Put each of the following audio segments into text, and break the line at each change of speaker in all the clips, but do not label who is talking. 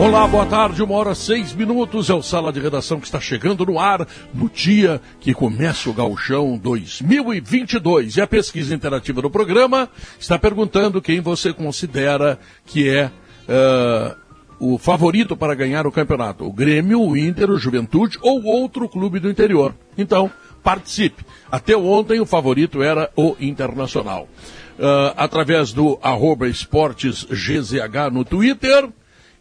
Olá, boa tarde, uma hora seis minutos. É o Sala de Redação que está chegando no ar no dia que começa o Gauchão 2022. E a pesquisa interativa do programa está perguntando quem você considera que é uh, o favorito para ganhar o campeonato: o Grêmio, o Inter, o Juventude ou outro clube do interior. Então, participe. Até ontem o favorito era o Internacional. Uh, através do arroba no Twitter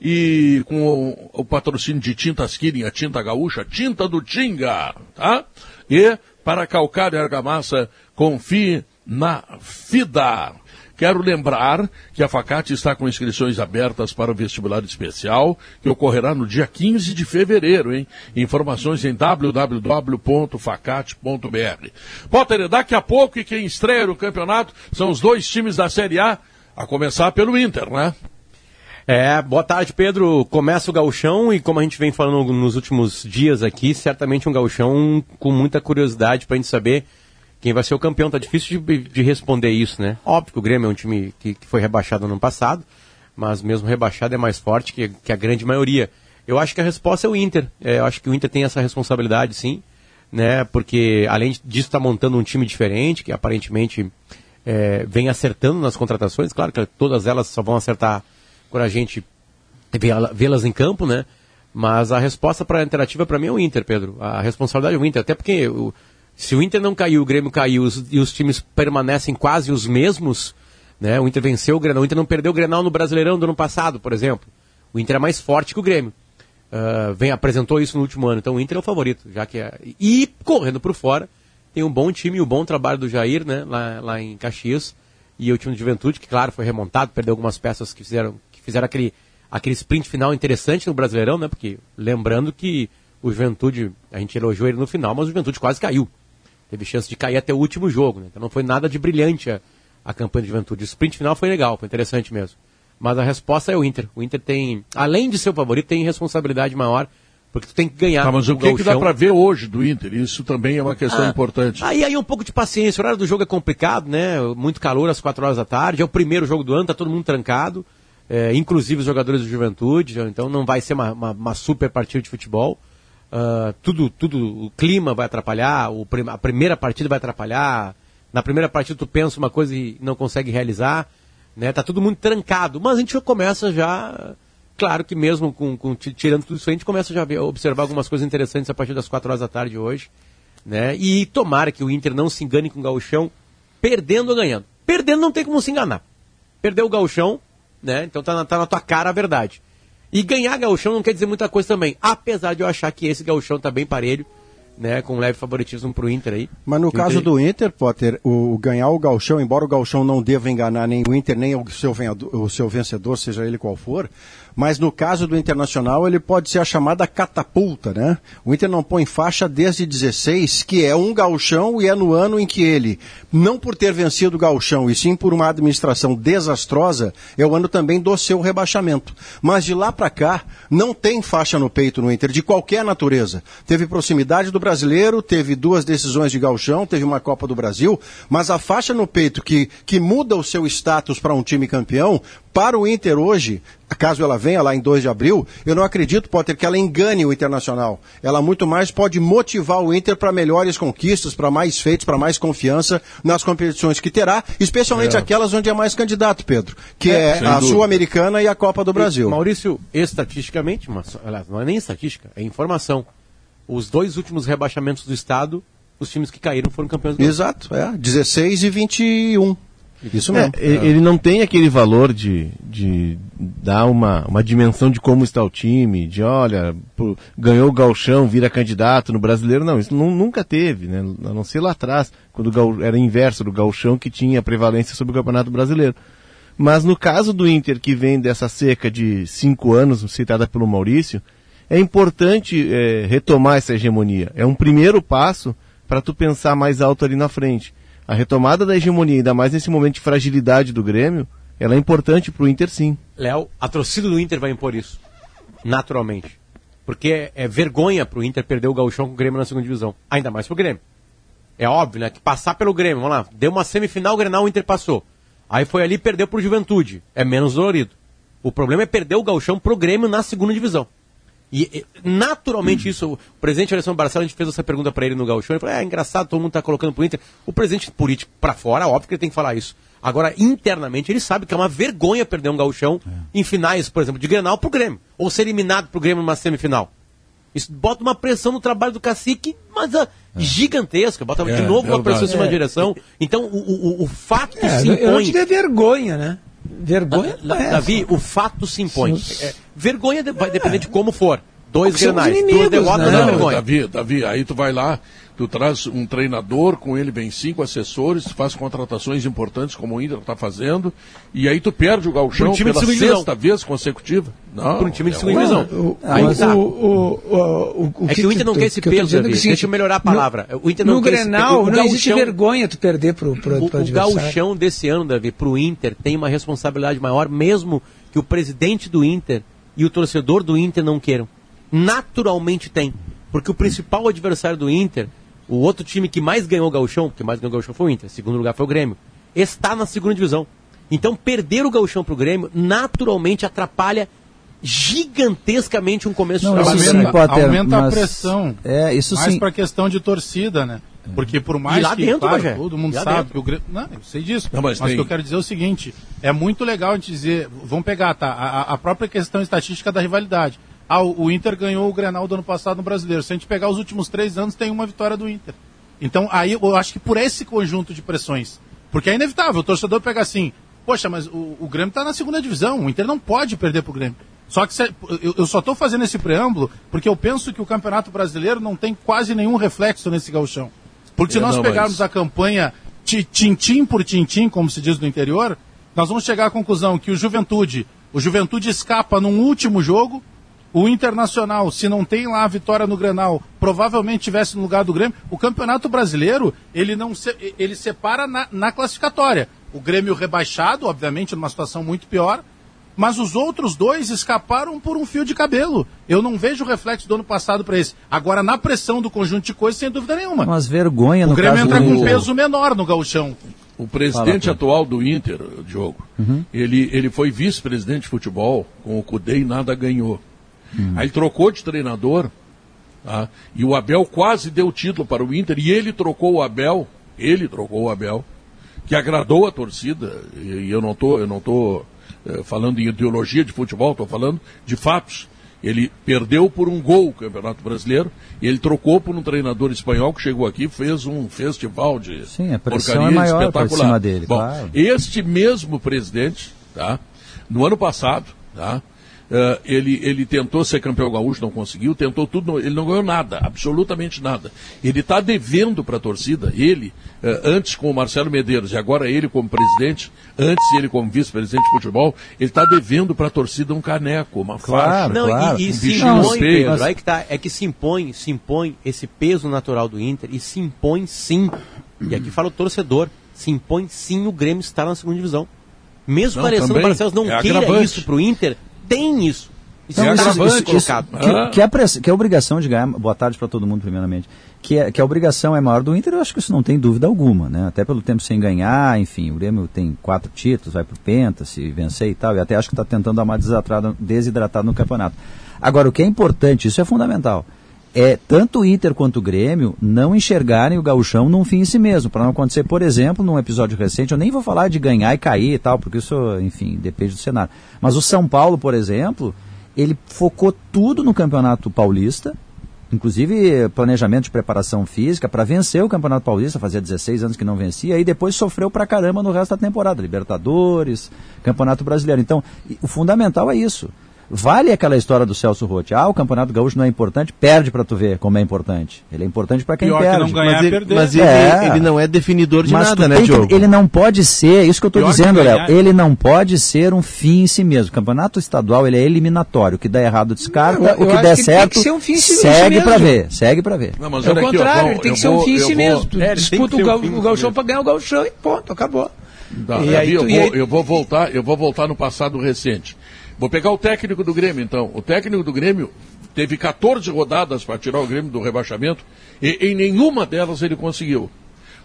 e com o, o patrocínio de Tintas Killing, a tinta gaúcha, tinta do Tinga, tá? E para calcar e argamassa, confie na FIDA. Quero lembrar que a Facate está com inscrições abertas para o vestibular especial, que ocorrerá no dia 15 de fevereiro, hein? Informações em www.facate.br. Potter, daqui a pouco e quem estreia no campeonato são os dois times da Série A, a começar pelo Inter, né?
É, boa tarde, Pedro. Começa o gauchão e como a gente vem falando nos últimos dias aqui, certamente um gauchão com muita curiosidade para a gente saber quem vai ser o campeão. Tá difícil de, de, responder isso, né? Óbvio que o Grêmio é um time que, que foi rebaixado no ano passado, mas mesmo rebaixado é mais forte que, que a grande maioria. Eu acho que a resposta é o Inter. É, eu acho que o Inter tem essa responsabilidade, sim, né? Porque além disso está montando um time diferente, que aparentemente é, vem acertando nas contratações. Claro que todas elas só vão acertar quando a gente vê-las em campo, né? Mas a resposta para a interativa para mim é o Inter, Pedro. A responsabilidade é o Inter, até porque o, se o Inter não caiu, o Grêmio caiu os, e os times permanecem quase os mesmos, né? O Inter venceu o Grenal, o Inter não perdeu o Grenal no Brasileirão do ano passado, por exemplo. O Inter é mais forte que o Grêmio. Uh, vem apresentou isso no último ano, então o Inter é o favorito, já que é e correndo por fora tem um bom time, um bom trabalho do Jair, né? Lá, lá em Caxias e o time de Juventude que claro foi remontado, perdeu algumas peças que fizeram fizeram aquele, aquele sprint final interessante no Brasileirão, né? Porque lembrando que o Juventude, a gente elogiou ele no final, mas o Juventude quase caiu. Teve chance de cair até o último jogo, né? Então não foi nada de brilhante a, a campanha de Juventude. O sprint final foi legal, foi interessante mesmo. Mas a resposta é o Inter. O Inter tem, além de ser o favorito, tem responsabilidade maior, porque tu tem que ganhar.
Tá, mas o que, que dá para ver hoje do Inter? Isso também é uma questão ah, importante.
Aí aí um pouco de paciência. O horário do jogo é complicado, né? Muito calor às 4 horas da tarde. É o primeiro jogo do ano, tá todo mundo trancado é, inclusive os jogadores do Juventude, então não vai ser uma, uma, uma super partida de futebol. Uh, tudo, tudo, o clima vai atrapalhar, o, a primeira partida vai atrapalhar. Na primeira partida tu pensa uma coisa e não consegue realizar, né? Tá tudo muito trancado, mas a gente já começa já, claro que mesmo com, com tirando tudo isso a gente começa já a observar algumas coisas interessantes a partir das 4 horas da tarde hoje, né? E tomara que o Inter não se engane com o Gauchão, perdendo ou ganhando. Perdendo não tem como se enganar. Perdeu o Gauchão, né? Então tá na, tá na tua cara a verdade. E ganhar gauchão não quer dizer muita coisa também, apesar de eu achar que esse gauchão tá bem parelho, né, com leve favoritismo pro Inter aí.
Mas no caso Inter... do Inter, Potter, o, o, ganhar o gauchão, embora o gauchão não deva enganar nem o Inter, nem o seu, o seu vencedor, seja ele qual for, mas no caso do Internacional ele pode ser a chamada catapulta, né? O Inter não põe faixa desde 16, que é um gauchão e é no ano em que ele, não por ter vencido o gauchão, e sim por uma administração desastrosa, é o ano também do seu rebaixamento. Mas de lá para cá, não tem faixa no peito no Inter, de qualquer natureza. Teve proximidade do brasileiro, teve duas decisões de gauchão, teve uma Copa do Brasil, mas a faixa no peito que, que muda o seu status para um time campeão, para o Inter hoje, caso ela venha lá em 2 de abril, eu não acredito, Potter, que ela engane o Internacional. Ela muito mais pode motivar o Inter para melhores conquistas, para mais feitos, para mais confiança nas competições que terá, especialmente é. aquelas onde é mais candidato, Pedro, que é, é a Sul-Americana e a Copa do Brasil.
E, Maurício, estatisticamente, mas, não é nem estatística, é informação. Os dois últimos rebaixamentos do Estado, os times que caíram foram campeões do
Exato, é. 16 e 21.
Isso mesmo. É, é. Ele não tem aquele valor de, de dar uma, uma dimensão de como está o time, de olha, ganhou o galchão, vira candidato no brasileiro. Não, isso não, nunca teve, né? A não ser lá atrás, quando gal, era inverso do galchão que tinha prevalência sobre o campeonato brasileiro. Mas no caso do Inter, que vem dessa seca de cinco anos, citada pelo Maurício, é importante é, retomar essa hegemonia. É um primeiro passo para tu pensar mais alto ali na frente.
A retomada da hegemonia, ainda mais nesse momento de fragilidade do Grêmio, ela é importante para o Inter sim.
Léo, a torcida do Inter vai impor isso. Naturalmente. Porque é, vergonha para o Inter perder o gauchão com o Grêmio na segunda divisão. Ainda mais para o Grêmio. É óbvio, né? Que passar pelo Grêmio, vamos lá, deu uma semifinal, o Grenal, o Inter passou. Aí foi ali e perdeu pro Juventude. É menos dolorido. O problema é perder o gauchão pro Grêmio na segunda divisão. E, naturalmente isso, o presidente Alessandro Barcelos, a gente fez essa pergunta para ele no gauchão, ele falou, é, é engraçado, todo mundo tá colocando pro Inter. O presidente político para fora, óbvio que ele tem que falar isso. Agora, internamente, ele sabe que é uma vergonha perder um gauchão é. em finais, por exemplo, de Grenal pro Grêmio. Ou ser eliminado pro Grêmio numa semifinal. Isso bota uma pressão no trabalho do cacique, mas a, ah, é. gigantesca. Bota é, de novo uma pressão em cima da direção. Então, o, o, o fato
é,
se impõe. Eu
não te vergonha, né? Vergonha.
Ah, Davi, o fato se impõe. É, vergonha vai depender de como for. Dois grenais, duas derrotas
né? é vergonha. Davi, Davi, aí tu vai lá, tu traz um treinador, com ele vem cinco assessores, faz contratações importantes como o Inter está fazendo, e aí tu perde o gauchão pela sexta vez consecutiva.
Não, Por um time de é segunda divisão. Aí
tá. O, o, o,
é que, o Inter não quer esse peso, Deixa eu melhorar a palavra.
No, o Inter não no quer Grenal, esse, não existe vergonha tu perder pro, pro,
pro O, o gauchão desse ano, Davi, pro Inter, tem uma responsabilidade maior, mesmo que o presidente do Inter e o torcedor do Inter não queiram. Naturalmente tem. Porque o principal adversário do Inter o outro time que mais ganhou o gauchão, que mais ganhou o gauchão foi o Inter, segundo lugar foi o Grêmio, está na segunda divisão. Então perder o gauchão para o Grêmio naturalmente atrapalha gigantescamente um começo
não,
de
trabalho.
Sim,
Potter,
aumenta
mas...
a pressão.
É, isso
mais
sim.
para questão de torcida, né? Porque por mais
que
dentro,
claro,
todo mundo sabe dentro. que o Grêmio. Não, eu sei disso.
Não, mas
mas
tem...
o que eu quero dizer é o seguinte: é muito legal a gente dizer. Vamos pegar, tá? A, a própria questão estatística da rivalidade. Ah, o, Inter ganhou o Grenal do ano passado no brasileiro. Se a gente pegar os últimos três anos, tem uma vitória do Inter. Então, aí eu acho que por esse conjunto de pressões. Porque é inevitável, o torcedor pega assim, poxa, mas o, o Grêmio está na segunda divisão, o Inter não pode perder para o Grêmio. Só que cê, eu, eu, só estou fazendo esse preâmbulo porque eu penso que o Campeonato Brasileiro não tem quase nenhum reflexo nesse galchão. Porque se é, nós não, pegarmos mas... a campanha tintim por tintim, como se diz no interior, nós vamos chegar à conclusão que o Juventude, o Juventude escapa num último jogo, o Internacional, se não tem lá a vitória no Grenal, provavelmente tivesse no lugar do Grêmio. O Campeonato Brasileiro, ele não se, ele separa na, na classificatória. O Grêmio rebaixado, obviamente, numa situação muito pior, mas os outros dois escaparam por um fio de cabelo. Eu não vejo o reflexo do ano passado para esse. Agora, na pressão do conjunto de coisas, sem dúvida nenhuma.
Mas vergonha no
O Grêmio entra
do...
com um peso menor no gauchão.
O presidente Fala, atual do Inter, Diogo, uhum. ele, ele foi vice-presidente de futebol com o Cudê e nada ganhou. Hum. Aí ele trocou de treinador, tá? e o Abel quase deu título para o Inter, e ele trocou o Abel, ele trocou o Abel, que agradou a torcida, e eu não estou eu não tô, eh, falando em ideologia de futebol, estou falando de fatos. Ele perdeu por um gol o Campeonato Brasileiro e ele trocou por um treinador espanhol que chegou aqui e fez um festival de
Sim, a pressão é maior
espetacular.
cima dele,
Bom,
claro.
este mesmo presidente, tá, no ano passado, tá, Uh, ele, ele tentou ser campeão gaúcho, não conseguiu, tentou tudo, ele não ganhou nada, absolutamente nada. Ele está devendo para a torcida, ele, uh, antes com o Marcelo Medeiros e agora ele como presidente, antes ele como vice-presidente de futebol, ele está devendo para a torcida um caneco, uma
claro,
faixa.
Não,
claro.
e, e um se impõe, Pedro, mas... aí que tá, é que se impõe, se impõe esse peso natural do Inter e se impõe sim, e aqui fala o torcedor, se impõe sim o Grêmio estar na segunda divisão. Mesmo o Alessandro Barcelos não é queira agravante. isso para o Inter, tem isso.
Isso então, é isso, isso, colocado. Isso, que, ah. que, é press, que é obrigação de ganhar. Boa tarde para todo mundo, primeiramente. Que, é, que a obrigação é maior do Inter, eu acho que isso não tem dúvida alguma, né? Até pelo tempo sem ganhar, enfim, o Grêmio tem quatro títulos, vai pro Penta, se vencer e tal, e até acho que está tentando dar uma desidratada no campeonato. Agora, o que é importante, isso é fundamental, é tanto o Inter quanto o Grêmio não enxergarem o gauchão num fim em si mesmo, para não acontecer, por exemplo, num episódio recente, eu nem vou falar de ganhar e cair e tal, porque isso, enfim, depende do cenário. Mas o São Paulo, por exemplo, ele focou tudo no Campeonato Paulista, inclusive planejamento de preparação física para vencer o Campeonato Paulista, fazia 16 anos que não vencia, e depois sofreu pra caramba no resto da temporada, Libertadores, Campeonato Brasileiro. Então, o fundamental é isso Vale aquela história do Celso Rotti. Ah, o Campeonato Gaúcho não é importante, perde para tu ver como é importante. Ele é importante para quem
Pior que
perde.
não ganhar,
Mas, ele,
perder.
mas ele,
É.
ele não é definidor de
Mas
nada, né,
tem que-
Diogo?
ele não pode ser, isso que eu estou
Pior que
dizendo, Léo,
ganhar.
ele não pode ser um fim em si mesmo. O campeonato estadual ele é eliminatório. O que dá errado descarta,
Não, eu-
o que
eu
der
que
certo
que ser um fim em si
segue para ver, segue para ver.
Não, mas
É o
aqui, ó,
contrário,
bom,
ele tem
eu
que ser um fim em
eu
si mesmo.
É,
disputa
que
o, gauchão para ganhar o gauchão e ponto, acabou.
Tá,
E
Davi,
aí
eu,
tu-
vou,
e aí-
eu vou voltar, eu vou voltar no passado recente. Vou pegar o técnico do Grêmio, então. O técnico do Grêmio teve 14 rodadas para tirar o Grêmio do rebaixamento e em nenhuma delas ele conseguiu.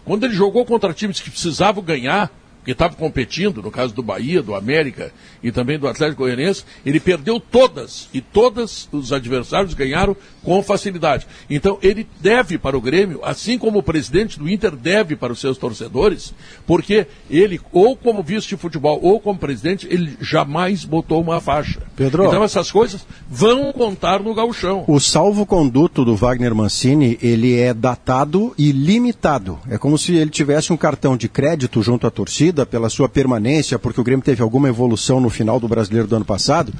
Quando ele jogou contra times que precisavam ganhar, que estavam competindo, no caso do Bahia, do América e também do Atlético Goianiense, ele perdeu todas e todas os adversários ganharam com facilidade. Então ele deve para o Grêmio, assim como o presidente do Inter deve para os seus torcedores, porque ele, ou como vice de futebol, ou como presidente, ele jamais botou uma faixa.
Pedro.
Então essas coisas vão contar no gauchão.
O salvo-conduto do Wagner Mancini, ele é datado e limitado. É como se ele tivesse um cartão de crédito junto à torcida pela sua permanência, porque o Grêmio teve alguma evolução no final do Brasileiro do ano passado.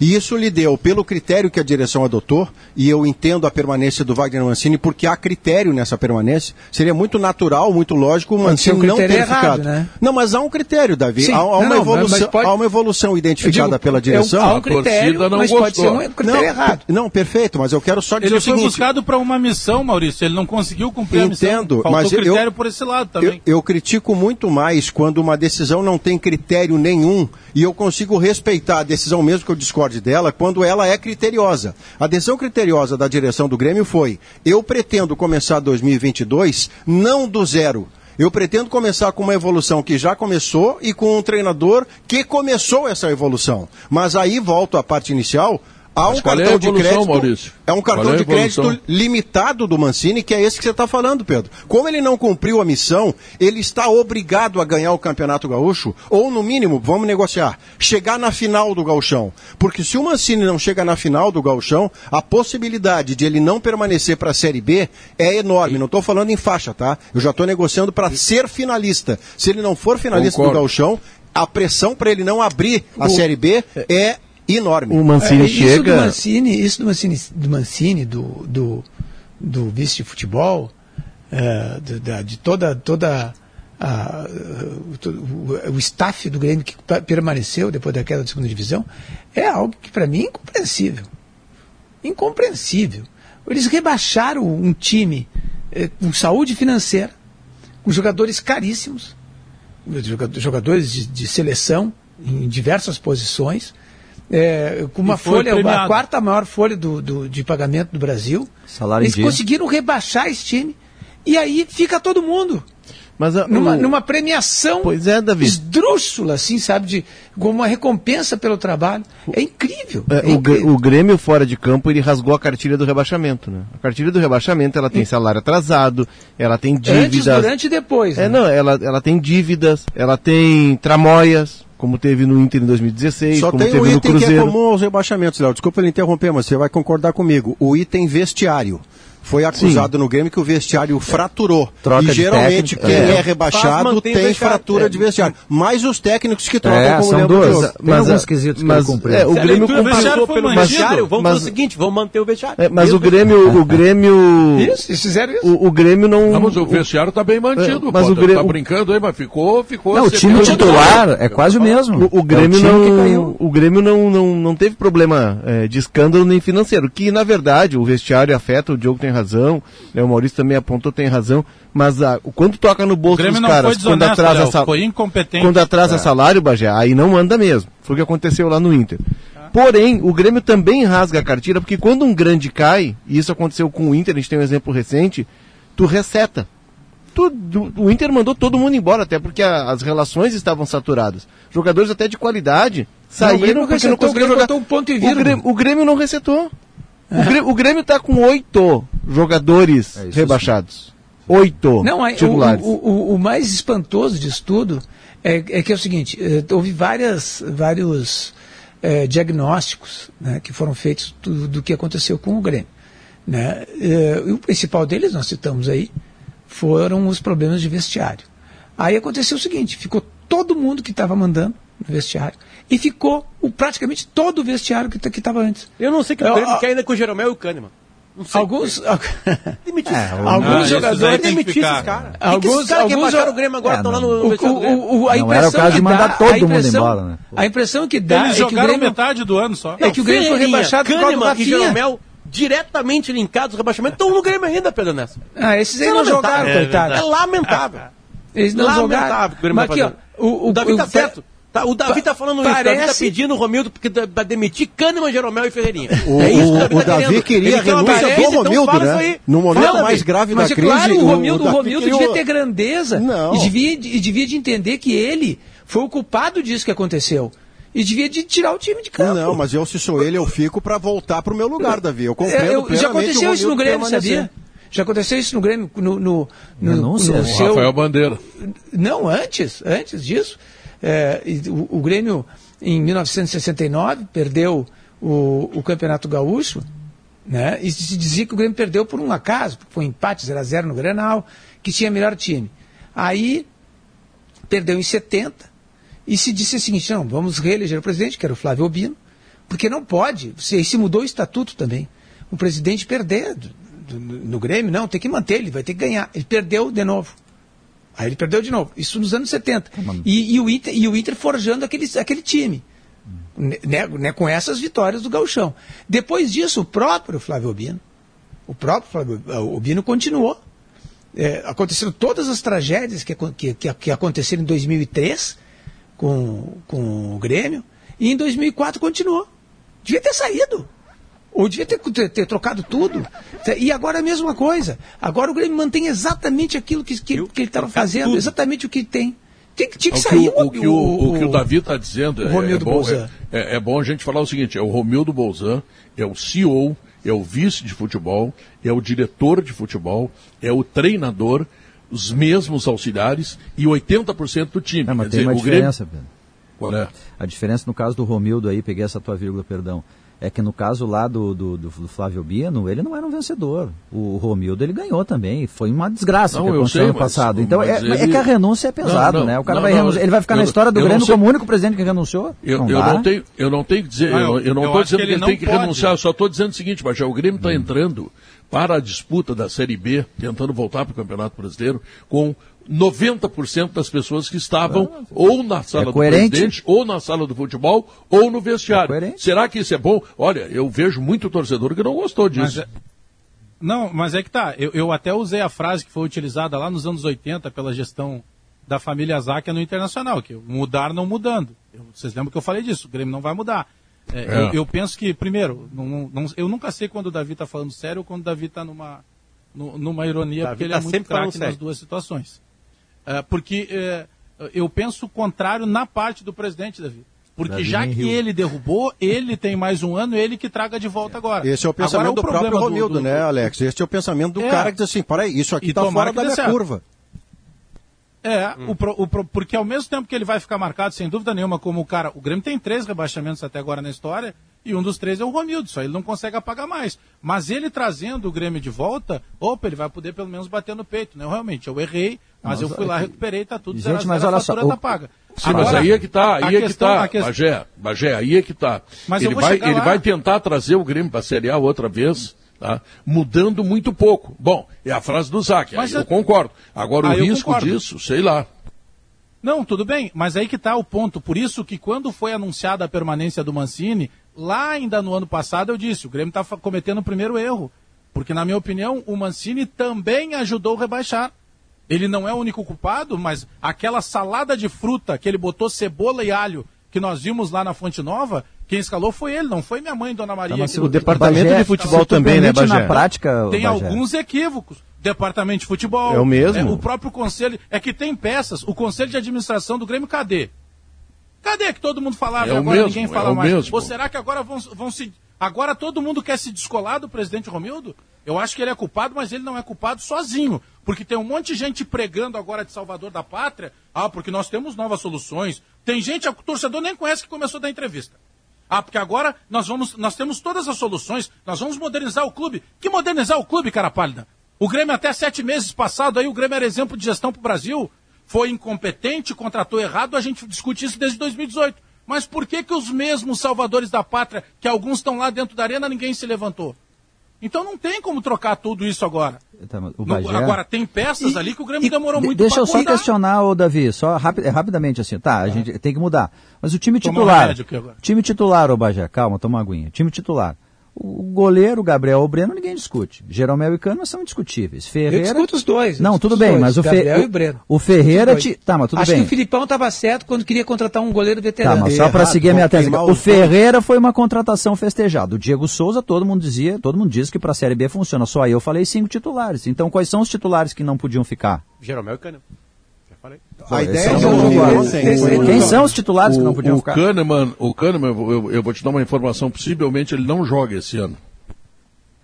E isso lhe deu, pelo critério que a direção adotou, e eu entendo a permanência do Wagner Mancini, porque há critério nessa permanência, seria muito natural, muito lógico o Mancini
um
não ter
critério errado,
ficado.
né?
Não, mas há um critério, Davi.
Sim,
há, há
não,
uma
não,
evolução,
pode-
há uma evolução identificada
Eu digo,
pela
é um-
direção.
há um
A torcida
critério,
não
mas pode ser
gostou.
um critério errado.
Não, perfeito, mas eu quero só dizer
Ele
o
foi
seguinte.
buscado para uma missão, Maurício. Ele não conseguiu cumprir a missão.
Entendo, mas eu-
critério por esse lado
Eu,
também.
eu critico muito mais quando uma decisão não tem critério nenhum e eu consigo respeitar a decisão mesmo que eu discorde dela quando ela é criteriosa. A decisão criteriosa da direção do Grêmio foi: eu pretendo começar 2022 não do zero. Eu pretendo começar com uma evolução que já começou e com um treinador que começou essa evolução. Mas aí volto à parte inicial. Há um
é
cartão de
evolução,
crédito.
Maurício?
É um cartão
é
de crédito limitado do Mancini, que é esse que você está falando, Pedro. Como ele não cumpriu a missão, ele está obrigado a ganhar o Campeonato Gaúcho, ou no mínimo, vamos negociar, chegar na final do Gauchão. Porque se o Mancini não chega na final do Gauchão, a possibilidade de ele não permanecer para a Série B é enorme. Não estou falando em faixa, tá? Eu já estou negociando para ser finalista. Se ele não for finalista
Concordo.
do Gauchão, a pressão para ele não abrir a Série B é enorme.
O Mancini
É, isso
chega.
do Mancini, isso do Mancini, do, Mancini, do, do, do vice de futebol, é, de, da- de toda, toda a, o, o, o staff do Grêmio que permaneceu depois da queda da segunda divisão, é algo que para mim é incompreensível. Incompreensível. Eles rebaixaram um time eh, com saúde financeira, com jogadores caríssimos, joga- jogadores de, de seleção em diversas posições, é, com uma folha, a
premiado.
quarta maior folha do, do- de pagamento do Brasil.
Salário
Eles conseguiram rebaixar esse time. E aí fica todo mundo
Mas a-
numa,
o-
numa premiação
Pois é, Davi.
esdrúxula, assim, sabe? De, como uma recompensa pelo trabalho. É incrível.
É,
é
o,
incrível.
o Grêmio fora de campo ele rasgou a cartilha do rebaixamento, né? A cartilha do rebaixamento ela tem salário atrasado, ela tem
Antes,
dívidas.
durante e depois.
É,
né?
não, ela, ela tem dívidas, ela tem tramóias, como teve no Inter em 2016,
Só
como
tem
teve
um
no
item que é
Cruzeiro.
comum aos rebaixamentos, Léo. Desculpa ele interromper, mas você vai concordar comigo. O item vestiário. Foi acusado no Grêmio que o vestiário fraturou.
Troca
e geralmente
técnico,
quem
é.
é, rebaixado
o
tem
vestiário.
fratura
É.
de vestiário. Mas os técnicos que trocam,
É,
como
são
o
dois. Tem alguns quesitos que
mas,
ele cumpriu.
é, o Grêmio cumpriu
vestiário foi
pelo
mantido,
vestiário, vamos
mas-
fazer o seguinte, vamos manter o vestiário.
É, mas o Grêmio, o Grêmio,
Isso, eles fizeram isso.
o, o Grêmio não.
Mas o vestiário está bem mantido,
É, mas o Grêmio-
tá brincando aí, mas ficou, ficou.
Não, o
Você
time
tem-
titular é quase o mesmo.
O, o Grêmio
É o que
não,
caiu.
o Grêmio não, não, não teve problema é, de escândalo nem financeiro, que na verdade o vestiário afeta, o Diogo tem razão, né, o Maurício também apontou, tem razão, mas ah, o quanto toca no bolso dos
não
caras, quando atrasa,
Léo,
sal-
foi incompetente.
quando atrasa
É.
salário, Bagé, aí não manda mesmo. Foi o que aconteceu lá no Inter. Porém, o Grêmio também rasga a cartilha, porque quando um grande cai, e isso aconteceu com o Inter, a gente tem um exemplo recente, tu reseta. Tu- do- o Inter mandou todo mundo embora, até porque a- as relações estavam saturadas. Jogadores até de qualidade saíram
Grêmio
porque não
o
conseguiram jogar.
um ponto e
o. Grêmio, o Grêmio não resetou. O, Grêmio, o Grêmio tá com oito jogadores
É
rebaixados. Oito
Não, aí, o,
titulares.
o, o, o mais espantoso disso tudo é, é que é o seguinte, eh, houve várias, vários eh, diagnósticos né, que foram feitos do, do que aconteceu com o Grêmio. Né? Eh, e o principal deles, nós citamos aí, foram os problemas de vestiário. Aí aconteceu o seguinte, ficou todo mundo que estava mandando no vestiário. E ficou o, praticamente todo o vestiário que estava antes.
Eu não sei que o Grêmio quer ainda com o Jeromel e o Kahneman.
Alguns,
demitir
é, alguns jogadores
demitir esses caras.
Alguns,
que alguns
que
o Grêmio agora estão
é,
lá no,
o, o, o, a
não era o caso de mandar todo mundo embora, né?
A impressão que dá
Eles
é que o
jogaram
Grêmio,
metade do ano só.
é que o Grêmio foi rebaixado por causa do
Kahneman e. Jeromel diretamente linkados ao rebaixamento estão no Grêmio ainda, Pedro Nessa.
Ah, esses aí
é
não jogaram,
É
coitado.
É lamentável.
Eles não
lamentável
jogaram.
que o Grêmio
Mas
tá
aqui, ó, o,
Davi tá certo. Tá, o Davi tá falando isso. O Davi tá
parece-
pedindo o Romildo pra demitir Kahneman, Jeromel e Ferreirinha.
O,
é isso que
o- o
tá
Davi
querendo.
queria
Ele uma
renúncia do
então
Romildo,
isso
né? No momento
Fala,
mais
Davi.
grave
Mas
da
é
crise.
claro, o Romildo, o
Davi
Romildo
queria
devia
o-
ter grandeza
Não.
e devia, e devia de entender que ele foi o culpado disso que aconteceu. E devia de tirar o time de campo.
Não, mas eu, se sou ele, eu fico pra voltar pro meu lugar, Davi. Eu compreendo
É, eu- já
o
aconteceu isso no Grêmio, sabia? Já aconteceu isso no Grêmio, no, no, no,
Renúncia.
no
O
seu...
Rafael Bandeira.
Não, antes, antes disso. É, o, o Grêmio, em 1969, perdeu o, o Campeonato Gaúcho, né? E se dizia que o Grêmio perdeu por um acaso, porque foi um empate 0 a 0 no Grenal, que tinha melhor time. Aí perdeu em 70 e se disse o seguinte, não, vamos reeleger o presidente, que era o Flávio Albino, porque não pode, se, se mudou o estatuto também, o presidente do- no Grêmio, não, tem que manter, ele vai ter que ganhar. Ele perdeu de novo. Aí ele perdeu de novo. Isso nos anos 70. E, e o, Inter, e o Inter forjando aquele, aquele time. Né, né, com essas vitórias do Gauchão. Depois disso, o próprio Flávio Albino, o próprio Flávio Albino continuou. É, aconteceram todas as tragédias que, que, que, que aconteceram em 2003 com, com o Grêmio, e em 2004 continuou. Devia ter saído. Ou devia ter, ter, ter trocado tudo. E agora a mesma coisa. Agora o Grêmio mantém exatamente aquilo que, que, que ele estava fazendo,
tudo.
exatamente o que tem. Tinha que
O que
sair
o, o, que o, o que o Davi está dizendo
o
é,
Romildo
é, bom,
Bolzan.
é, é bom a gente falar o seguinte: é o Romildo Bolzan, é o CEO, é o vice de futebol, é o diretor de futebol, é o treinador, os mesmos auxiliares e 80% do time.
Não, mas
Quer
tem
dizer,
uma
o Grêmio-
diferença, Pedro.
Qual é?
A diferença no caso do Romildo aí, peguei essa tua vírgula, perdão, é que no caso lá do, do, do- Flávio Bino, ele não era um vencedor. O Romildo ele ganhou também. Foi uma desgraça
Não,
que
eu
aconteceu
sei,
ano
mas-
passado. Então é,
mas ele-
é que a renúncia é
não,
né? O cara
não,
vai
não,
renunciar. Ele vai ficar
eu-
na história do Grêmio
sei-
como o único presidente que renunciou?
Eu
não
eu, não tenho, eu não tenho que dizer,
Não,
eu,
eu-
não estou dizendo
que ele
ele
não
tem que
pode.
renunciar, eu só estou dizendo o seguinte, mas o Grêmio está entrando para a disputa da Série B, tentando voltar para o Campeonato Brasileiro, com 90% das pessoas que estavam ou na sala do
coerente.
presidente, ou na sala do futebol, ou no
É
vestiário.
coerente.
Será que isso é bom? Olha, eu vejo muito torcedor que não gostou
Mas
disso.
é- Não, mas é que tá. Eu, eu até usei a frase que foi utilizada lá nos anos 80 pela gestão da família Záquia no Internacional, que mudar não mudando. Eu- vocês lembram que eu falei disso? O Grêmio não vai mudar. É,
É.
Eu, eu penso que, primeiro, não- não- eu nunca sei quando o Davi está falando sério ou quando o Davi está numa, nu- numa ironia,
Davi
porque ele
tá
é muito craque nas duas situações. É, porque é, eu penso o contrário na parte do presidente, Davi. Porque
Davi
já que
riu.
ele derrubou, ele tem mais um ano, ele que traga de volta agora.
Esse é o pensamento
Agora,
do próprio Romildo,
do-
né, Alex? Esse é o pensamento do
É.
cara que diz assim, peraí, isso aqui está fora da minha
certo.
curva.
É, o pro- o pro- porque ao mesmo tempo que ele vai ficar marcado, sem dúvida nenhuma, como o cara. O Grêmio tem três rebaixamentos até agora na história, e um dos três é o Romildo, só ele não consegue apagar mais. Mas ele trazendo o Grêmio de volta, opa, ele vai poder pelo menos bater no peito, né? Realmente, eu errei, mas eu fui lá, recuperei, tá tudo
Gente,
zero
mas olha só, o-
tá paga.
Sim, mas
Agora,
aí é que tá, aí é que
questão-
tá,
a que-
Bagé, Bagé, aí é que tá.
Mas
ele vai, ele
lá.
vai tentar trazer o Grêmio para a Série A outra vez, tá? mudando muito pouco. Bom, é a frase do Zac,
Mas
aí eu
eu-
concordo. Agora
Ah,
o
eu
risco
concordo.
disso, sei lá.
Não, tudo bem, mas aí que está o ponto. Por isso que quando foi anunciada a permanência do Mancini, lá ainda no ano passado eu disse, o Grêmio está cometendo o primeiro erro. Porque, na minha opinião, o Mancini também ajudou a rebaixar. Ele não é o único culpado, mas aquela salada de fruta que ele botou cebola e alho que nós vimos lá na Fonte Nova, quem escalou foi ele, não foi minha mãe, Dona Maria.
Tá, mas
O departamento
Bagé,
de futebol
se tu
também, né, Bagé?
na prática,
Tem
Bagé,
alguns equívocos. Departamento de futebol.
É o mesmo?
o próprio conselho. É que tem peças. O conselho de administração do Grêmio, cadê? Cadê que todo mundo falava
É
e agora
mesmo,
ninguém
é
fala
o
mais?
mesmo.
Ou será que agora vão, vão se. Agora todo mundo quer se descolar do presidente Romildo? Eu acho que ele é culpado, mas ele não é culpado sozinho. Porque tem um monte de gente pregando agora de Salvador da Pátria. Ah, porque nós temos novas soluções. Tem gente, o torcedor nem conhece que começou da entrevista. Ah, porque agora nós vamos, nós temos todas as soluções, nós vamos modernizar o clube. Que modernizar o clube, cara pálida? O Grêmio até sete meses passado aí, o Grêmio era exemplo de gestão pro Brasil. foi incompetente, contratou errado, a gente discute isso desde 2018. Mas por que, que os mesmos salvadores da pátria, que alguns estão lá dentro da arena, ninguém se levantou? Então não tem como trocar tudo isso agora.
Tá, o
No-
Bagé-
agora, tem peças ali que o Grêmio demorou
De-
muito
Deixa eu só
acordar.
questionar, ô Davi, só é, rapidamente assim, tá, a gente tem que mudar. Mas o time
um
titular,
agora.
time titular, ô Bagé, calma, toma uma aguinha. Time titular. O goleiro, Gabriel ou Breno, ninguém discute. Jeromel e Kahneman são indiscutíveis. Ferreira...
Eu discuto os dois.
Não, tudo bem,
dois,
mas o, Fe-
Gabriel
o-
e o Breno.
o Ferreira... Te... Tá, mas tudo
Acho
bem.
que o Filipão estava certo quando queria contratar um goleiro
Tá,
veterano.
mas só para seguir a minha tese. O Ferreira foi uma contratação festejada. O Diego Souza, todo mundo dizia, todo mundo diz que para a Série B funciona. Só aí eu falei cinco titulares. Então, quais são os titulares que não podiam ficar?
Jeromel e Kahneman.
A ideia é
é o
o
Esse-
Quem são os titulares que não
O,
podiam
o
ficar?
Kahneman, o Kahneman eu, eu vou te dar uma informação, possivelmente ele não joga esse ano.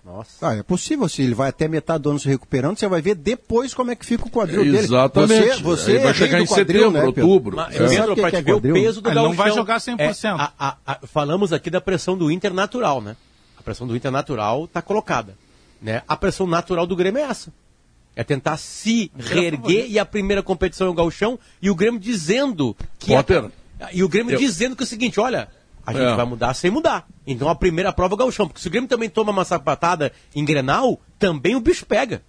Nossa.
Ah, é possível, se ele vai até metade do ano se recuperando, você vai ver depois como é que fica o quadril dele.
Exatamente.
Você, você
Ele
é
vai
rei
chegar em
quadril,
setembro,
né,
outubro.
Mas,
É.
Pedro,
o é
te ver o
quadril?
peso do
Ele não vai jogar 100%.
É, a- a- a- falamos aqui da pressão do Inter natural, né? A pressão do Inter natural está colocada. Né? A pressão natural do Grêmio é essa. É tentar se reerguer e a primeira competição é o gauchão e o Grêmio dizendo que...
Potter,
e o Grêmio
eu-
dizendo que é o seguinte, olha, a gente
É.
vai mudar sem mudar. Então a primeira prova é o gauchão. Porque se o Grêmio também toma uma sapatada em Grenal, também o bicho pega.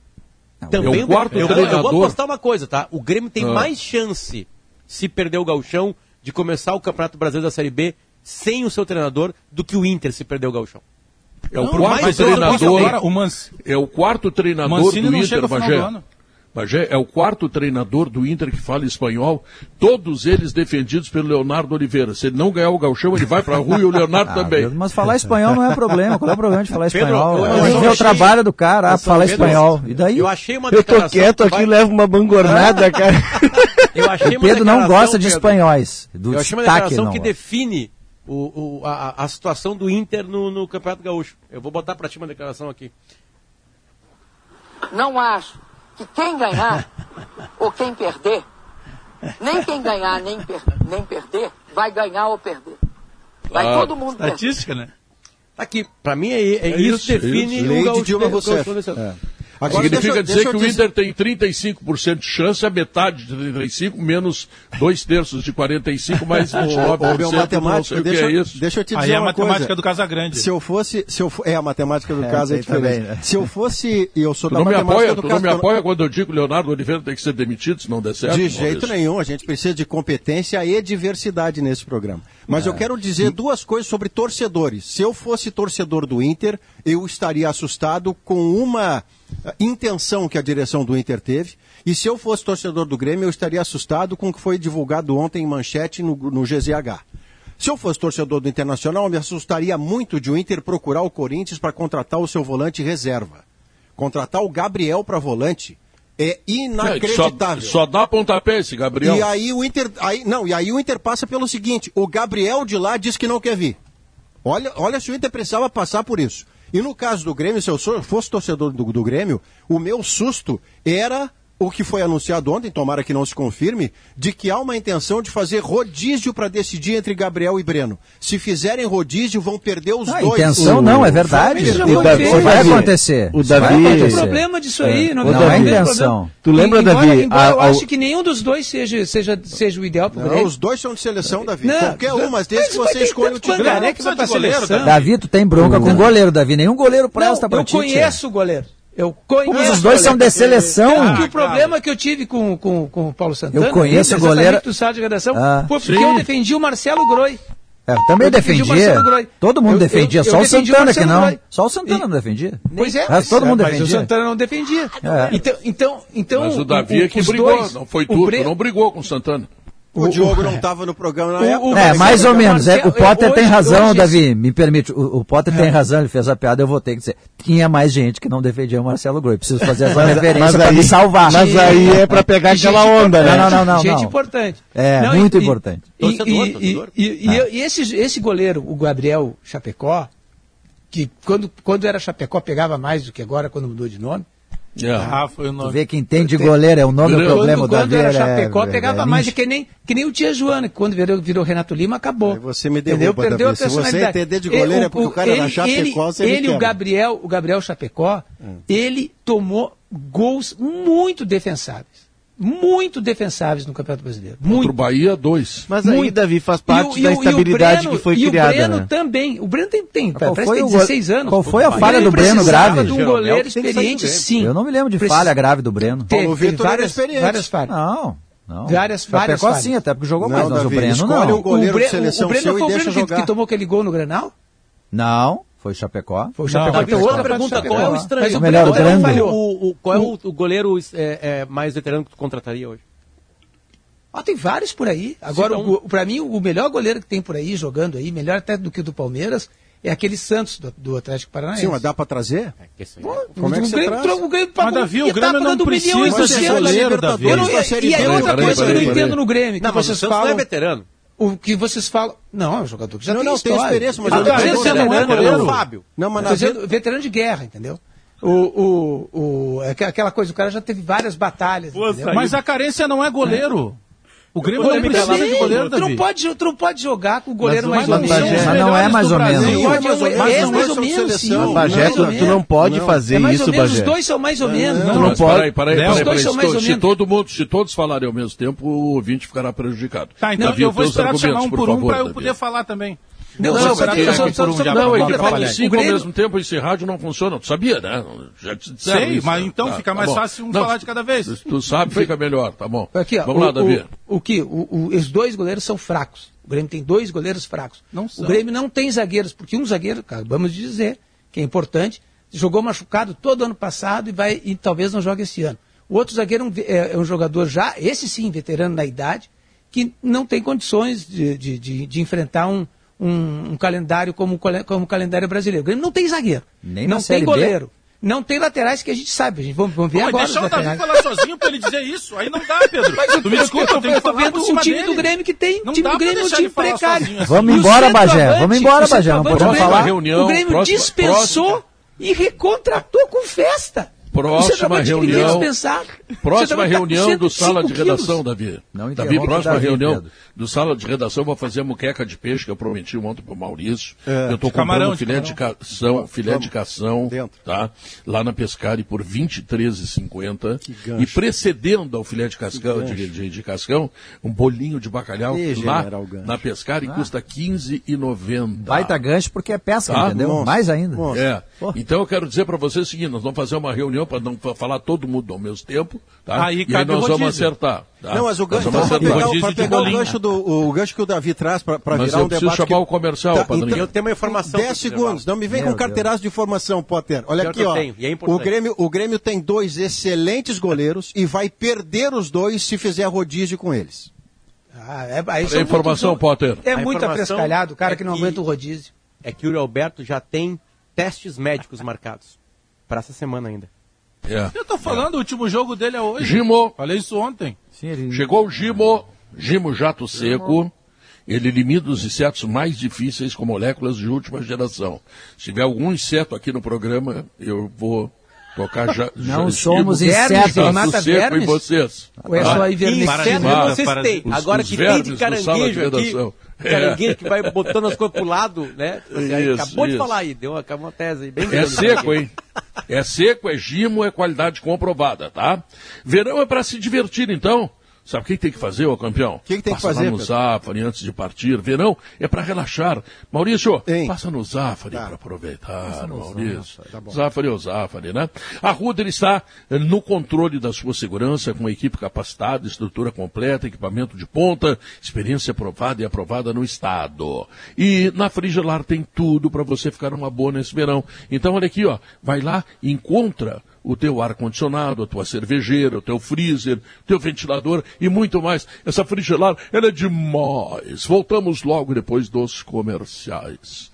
Também
é o quarto
eu, vou- eu vou apostar uma coisa, tá? O Grêmio tem
Ah.
mais chance, se perder o gauchão, de começar o Campeonato Brasileiro da Série B sem o seu treinador do que o Inter se perder o gauchão.
É o
Não,
quarto
eu-
treinador.
o
É o quarto treinador do Inter, Bagé. Bagé é o quarto treinador do Inter que fala espanhol, todos eles defendidos pelo Leonardo Oliveira. Se ele não ganhar o gauchão, ele vai pra rua e o Leonardo
Ah,
também.
Mas falar espanhol não é problema. Qual é o problema de falar
Pedro,
espanhol?
eu-
a
eu
vê o trabalho do cara, ah,
Eu
falar
Pedro,
espanhol. E daí?
Eu achei uma
Eu tô quieto aqui
vai-
e levo uma bangornada, cara.
Eu achei
O Pedro não gosta de
Pedro,
espanhóis. Do
Eu achei uma declaração
não
que define o, o- a, a situação do Inter no, no Campeonato Gaúcho. Eu vou botar pra ti uma declaração aqui.
Não acho que quem ganhar ou quem perder, nem quem ganhar nem, per- nem perder, vai ganhar ou perder. Vai
Ah,
todo mundo perder.
Estatística, né?
Tá aqui. Pra mim é, é
É
isso
isso,
define
isso.
o Gaúcho.
Dilma
o
Rousseff.
Gaúcho ano.
Agora,
Significa
deixa
dizer
deixa
que o Inter tem 35% de chance, a metade de 35, menos dois terços de 45, mais 29%.
Ô, meu
não sei
matemático,
o que
deixa,
é isso.
deixa eu te dizer
Aí é a
uma
matemática
coisa.
do Casagrande.
Se eu fosse, se eu é a matemática do
É,
caso é diferente.
também, né?
Se eu fosse, e eu sou
Tu
da
não me
matemática
apoia,
do
tu
caso.
não me apoia quando eu digo que o Leonardo Oliveira tem que ser demitido se não der certo?
De jeito nenhum, a gente precisa de competência e diversidade nesse programa. Mas eu quero dizer duas coisas sobre torcedores. Se eu fosse torcedor do Inter, eu estaria assustado com uma intenção que a direção do Inter teve. E se eu fosse torcedor do Grêmio, eu estaria assustado com o que foi divulgado ontem em manchete no, no GZH. Se eu fosse torcedor do Internacional, eu me assustaria muito de o Inter procurar o Corinthians para contratar o seu volante reserva. Contratar o Gabriel para volante é
É,
inacreditável.
Só, só dá pontapé esse Gabriel.
E aí o Inter, aí, não, e aí o Inter passa pelo seguinte: o Gabriel de lá diz que não quer vir. Olha, olha se o Inter precisava passar por isso. E no caso do Grêmio, se eu fosse torcedor do, do Grêmio, o meu susto era o que foi anunciado ontem, tomara que não se confirme, de que há uma intenção de fazer rodízio para decidir entre Gabriel e Breno. Se fizerem rodízio, vão perder os
Ah,
dois.
intenção não, é verdade.
Isso já
Isso
foi
vai, vai
Davi,
acontecer.
o
vai
Davi-
Não tem
acontecer.
problema disso aí. Não,
Não
tem
é
problema.
intenção.
Tu lembra,
embora,
Davi,
Embora eu
a- ao-
acho que nenhum dos dois seja, seja, seja o ideal pro
Não,
Grêmio.
os dois são de seleção, Davi.
Não,
Qualquer um, mas desde que você escolha o
Não
vai
goleiro,
seleção.
Davi, tu tem bronca com o goleiro, Davi. Nenhum goleiro presta
Não, eu
ti. tchê.
conheço o goleiro. Eu conheço.
Mas os dois
o
são de seleção.
Ah,
o problema que eu tive com, com, com o Paulo Santana.
Eu conheço o goleiro-
do de redação.
Ah.
foi porque
Sim.
eu defendi o Marcelo Groi.
É, eu também
Eu defendi o
defendia. Todo mundo
Eu-
defendia.
eu
só o
o
Santana que não.
Groi.
Só o Santana
E-
não defendia.
Pois é,
Mas todo mundo
mas o
defendia.
Santana não defendia.
É.
Então, então, então.
Mas o Davi é que
os
brigou,
dois-
não foi
o
tu,
Bre-
tu não brigou com o Santana.
O Diogo não estava no programa na
O-
época.
o-
É, mais ou
o
menos. É, o Potter
hoje-
tem razão,
hoje-
Davi. Me permite. O, o Potter tem razão, ele fez a piada, eu vou ter que dizer. Tinha mais gente que não defendia o Marcelo Groi. Preciso fazer essa referência pra me salvar.
Mas aí é pra pegar aquela onda, né?
Não, não, não, não.
Gente
não.
importante.
É,
Não,
muito importante.
E,
Torcedor,
e-
torcedor.
e- e- e eu- e esse, esse goleiro, o Gabriel Chapecó, que quando, quando era Chapecó pegava mais do que agora, quando mudou de nome.
É.
Ah, foi o
Tu
nome.
vê que entende goleiro, é o nome do problema.
quando,
o
quando era
é-
Chapecó,
é-
pegava
é
mais,
nicho.
que nem, que nem o Tia Joana, que quando virou, virou Renato Lima, acabou.
Aí você me
Entendeu?
derruba,
Perdeu a
Se você
personalidade.
entender de goleiro é porque o cara era Chapecó,
ele, ele o. Gabriel, o Gabriel Chapecó, ele tomou gols muito defensáveis. Muito defensáveis no Campeonato Brasileiro.
Contra
Muito.
o Bahia, dois.
Mas aí,
Muito.
Davi, faz
E
parte
o- e
da
o- e o
estabilidade
Breno-
que foi
e
criada.
o Breno
né?
também. O Breno tem, tem
Qual
parece
foi
que
o
tem
go-
16 anos.
qual foi a
O
falha do Breno grave?
de um
Jeromel
goleiro experiente, sim.
Eu não me lembro de falha grave do Breno.
Teve,
Paulo
teve
Vitor
várias,
experiente.
várias falhas.
Não, não.
Várias-
Chapecó
várias falhas.
sim, até porque jogou
Não,
mais, mas o
Davi,
Breno
escolhe
não.
um goleiro
o, Bre-
de seleção
o Breno
seu
foi
e
o Breno que, tomou aquele gol no Granal?
Não, foi Chapecó.
Foi o
Não,
Chapecó.
Não, tem outra pergunta, qual é o estranho?
Mas o
Melhor,
Breno
o
também
grande.
O, o- qual é o, o goleiro é, é, mais veterano que tu contrataria hoje?
Ah, tem vários por aí. Agora,
Sim,
o, para mim, o melhor goleiro que tem por aí, jogando aí, melhor até do que o do Palmeiras, é aquele Santos do, do Atlético Paranaense.
Sim, mas dá pra trazer?
Esse aí.
Pô,
Como é que
o
você
Grêmio,
traz?
o Grêmio pagou,
Mas, Davi, o Grêmio não precisa
ano.
goleiro, Davi.
Não-
ser
e aí
Peraí,
outra coisa que eu não entendo no Grêmio,
Não, mas o
vocês
Santos não é veterano.
O que vocês falam... Não, é um jogador que já
Não,
tem
não, tem
história.
experiência, mas
Eu
ele
tô
é
dizendo
goleiro,
que não é
não é
goleiro.
goleiro.
Fábio.
Não, mas na
dizendo veterano de guerra, entendeu? O, o, o, é que- aquela coisa, o cara já teve várias batalhas.
Mas a carência não é goleiro. O Grêmio
Não
não precisa de goleiro,
tu, não
Davi.
pode, tu não pode jogar com o goleiro
Mas
mais
o-
ou
mas
menos.
Bagé-
Os
Mas não é mais ou menos.
Não é mais ou menos, não
mais ou
só
menos, sim.
Bagé, tu, não pode
Não.
fazer
É
isso,
menos, os
Bagé.
dois são mais ou menos. Não,
não
Mas
pode-
peraí, peraí, peraí, Se, todo mundo, se todos falarem ao mesmo tempo, o ouvinte ficará prejudicado.
Tá, então
Davi,
eu vou esperar te chamar um
por
um
favor,
para eu
Davi.
poder falar também.
Não,
Não, não, peraí,
só-
por um já,
Não,
pra
fala cinco ao mesmo tempo, esse rádio não funciona. Tu sabia, né? Já te disseram
Sei,
isso,
mas
né?
então
Tá,
fica
tá
mais
bom.
fácil um
Não,
falar de cada vez.
Tu sabe, fica melhor, tá bom.
Aqui, ó,
Vamos
o,
lá, Davi.
O, o que? O, o- os dois goleiros são fracos. O Grêmio tem dois goleiros fracos.
Não
o. Grêmio não tem zagueiros, porque um zagueiro, acabamos de dizer, que é importante, jogou machucado todo ano passado e vai e talvez não jogue esse ano. O outro zagueiro é um, é, é um jogador já, esse sim, veterano na idade, que não tem condições de, de, de- de enfrentar um, um- um calendário como, como o calendário brasileiro. O Grêmio não tem zagueiro,
Nem
não tem
B.
goleiro. Não tem laterais que a gente sabe. A gente, vamos, vamos ver
Pô,
agora.
deixar
os
o Davi falar sozinho pra ele dizer isso. Aí não dá, Pedro.
Mas eu,
tu me desculpa, eu tenho que
tô
falar
vendo o time
dele.
do Grêmio que tem.
Não
O time do Grêmio é um time precário.
sozinho assim.
Vamos
E
embora, Bagé, vamos embora, Bagé, não podemos falar.
reunião,
O Grêmio
próxima-
dispensou
próxima-
e recontratou com festa.
Próxima reunião- Próxima reunião do sala de
105 quilos.
redação, Davi.
Não
Davi, próxima
Davi,
reunião
Pedro.
do sala de redação, vou fazer a muqueca de peixe que eu prometi ontem pro Maurício.
É,
eu tô
camarão,
comprando
de
filé de cação, filé de cação,
Dentro.
tá? Lá na Pescari por R$ 23,50
gancho.
e precedendo ao filé de cascão, de, de, de cascão, um bolinho de bacalhau
Ih,
lá na Pescari custa R$ 15,90.
Baita gancho porque é pesca,
Tá.
entendeu?
Monstro.
Mais ainda.
É. Então eu quero dizer para vocês o seguinte: nós vamos fazer uma reunião para não fa- falar todo mundo ao mesmo tempo, tá?
Aí
e aí nós vamos acertar. tá?
Não, mas o gancho, para pegar, pra o, gancho do, o gancho que o Davi traz para
Mas
virar
eu
um
preciso
debate.
chamar
que-
o comercial,
Tá,
Padrinho.
então-
Eu tenho uma informação.
10
pra te
segundos, não me vem
Meu
com carteiraço de informação, Potter. Olha
Pior
aqui,
eu
ó.
tenho, é
o, Grêmio, o Grêmio tem dois excelentes goleiros e vai perder os dois se fizer rodízio com eles.
Ah, é, são
informação,
muito-
Potter.
É muito afrescalhado, o cara
é
que não aguenta o rodízio.
É que o Alberto já tem testes médicos marcados. Para essa semana ainda.
É.
Eu tô falando, o último jogo dele é hoje.
Gimo,
Falei isso ontem.
Sim, ele-
chegou o Gimo, Gimo Jato Seco. Ele elimina os insetos mais difíceis com moléculas de última geração. Se tiver algum inseto aqui no programa, eu vou tocar já.
Não
já-
somos
Gimo
Vermes,
insetos.
ele
Jato
mata
Seco
vermes?
em vocês.
Ou é só aí vermelho?
Inseto eu
Parasita,
não sei se tem.
os-
Agora
os
que tem
vermes
de caranguejo aqui.
Redação. É.
Caranguejo que vai botando as coisas pro lado, né?
Isso,
Acabou de
isso.
falar aí, deu uma, uma tese aí bem
É seco, hein? É seco, é gimo, é qualidade comprovada, tá? Verão é para se divertir, então. Sabe o que tem que fazer, ô campeão?
que que tem que
passa
fazer,
lá no? Zafari antes de partir. Verão é para relaxar. Maurício,
Hein?
passa no Zafari
Tá.
para aproveitar, Maurício. Zafari é o Zafari, né? A Ruder está eh, no controle da sua segurança, com equipe capacitada, estrutura completa, equipamento de ponta, experiência aprovada e aprovada no estado. E na Frigelar tem tudo para você ficar uma boa nesse verão. Então, olha aqui, ó, vai lá encontra o teu ar-condicionado, a tua cervejeira, o teu freezer, o teu ventilador e muito mais. Essa Frigelar, ela é demais. Voltamos logo depois dos comerciais.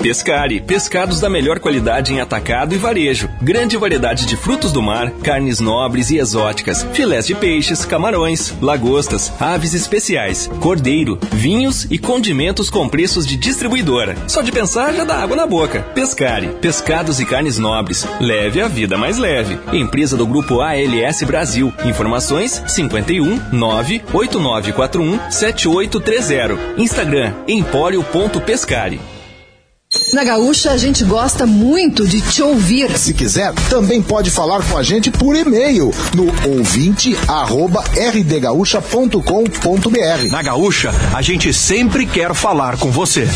Pescari, pescados da melhor qualidade em atacado e varejo. Grande variedade de frutos do mar, carnes nobres e exóticas, filés de peixes, camarões, lagostas, aves especiais, cordeiro, vinhos e condimentos com preços de distribuidora. Só de pensar já dá água na boca. Pescari, pescados e carnes nobres. Leve a vida mais leve. Empresa do grupo ALS Brasil. Informações 51 98941 7830. Instagram empório.pescari.
Na Gaúcha, a gente gosta muito de te ouvir.
Se quiser, também pode falar com a gente por e-mail no ouvinte@rdgaúcha.com.br.
Na Gaúcha, a gente sempre quer falar com você.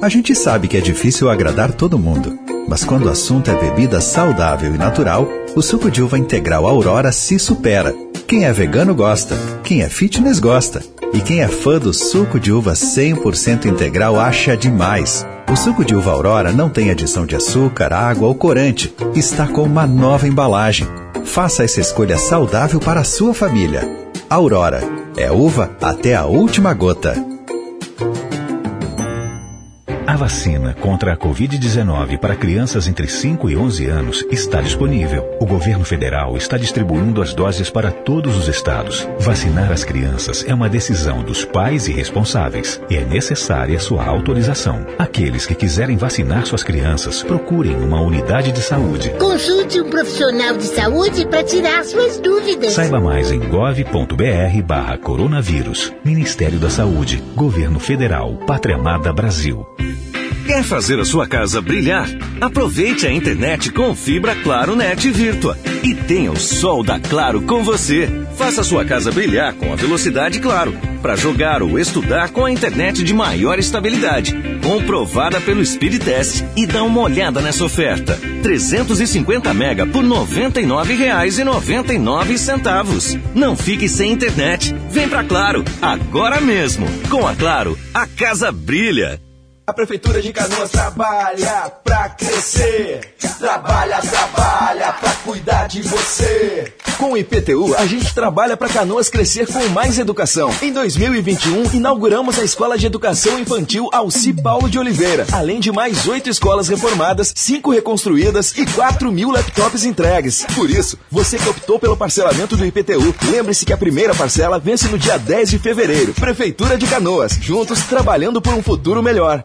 A gente sabe que é difícil agradar todo mundo, mas quando o assunto é bebida saudável e natural, o suco de uva integral Aurora se supera. Quem é vegano gosta, quem é fitness gosta. E quem é fã do suco de uva 100% integral acha demais. O suco de uva Aurora não tem adição de açúcar, água ou corante. Está com uma nova embalagem. Faça essa escolha saudável para a sua família. Aurora é uva até a última gota.
A vacina contra a Covid-19 para crianças entre 5 e 11 anos está disponível. O governo federal está distribuindo as doses para todos os estados. Vacinar as crianças é uma decisão dos pais e responsáveis e é necessária sua autorização. Aqueles que quiserem vacinar suas crianças, procurem uma unidade de saúde.
Consulte um profissional de saúde para tirar suas dúvidas.
Saiba mais em gov.br barra coronavírus. Ministério da Saúde. Governo Federal. Pátria Amada Brasil.
Quer fazer a sua casa brilhar? Aproveite a internet com fibra Claro Net Virtua e tenha o sol da Claro com você. Faça a sua casa brilhar com a velocidade Claro, para jogar ou estudar com a internet de maior estabilidade, comprovada pelo Speed Test e dá uma olhada nessa oferta. 350 mega por R$ 99,99. Não fique sem internet. Vem pra Claro, agora mesmo. Com a Claro, a casa brilha.
A Prefeitura de Canoas trabalha pra crescer. Trabalha, trabalha pra cuidar de você.
Com o IPTU, a gente trabalha para Canoas crescer com mais educação. Em 2021, inauguramos a Escola de Educação Infantil Alci Paulo de Oliveira, além de mais oito escolas reformadas, cinco reconstruídas e quatro mil laptops entregues. Por isso, você que optou pelo parcelamento do IPTU, lembre-se que a primeira parcela vence no dia 10 de fevereiro. Prefeitura de Canoas, juntos trabalhando por um futuro melhor.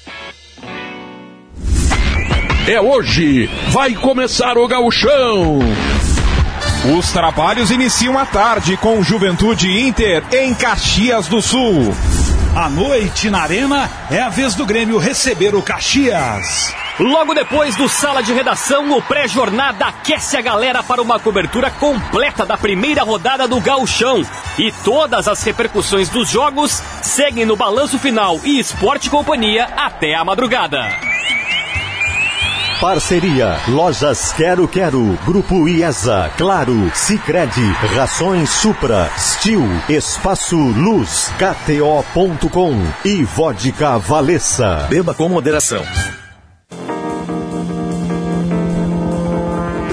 É hoje, vai começar o gauchão.
Os trabalhos iniciam à tarde com Juventude Inter em Caxias do Sul.
À noite na Arena é a vez do Grêmio receber o Caxias.
Logo depois do Sala de Redação, o pré-jornada aquece a galera para uma cobertura completa da primeira rodada do Gauchão. E todas as repercussões dos jogos seguem no balanço final e Esporte Companhia até a madrugada.
Parceria Lojas Quero Quero, Grupo IESA, Claro, Sicredi, Rações Supra, Stil, Espaço Luz, KTO.com e Vodka Valessa.
Beba com moderação.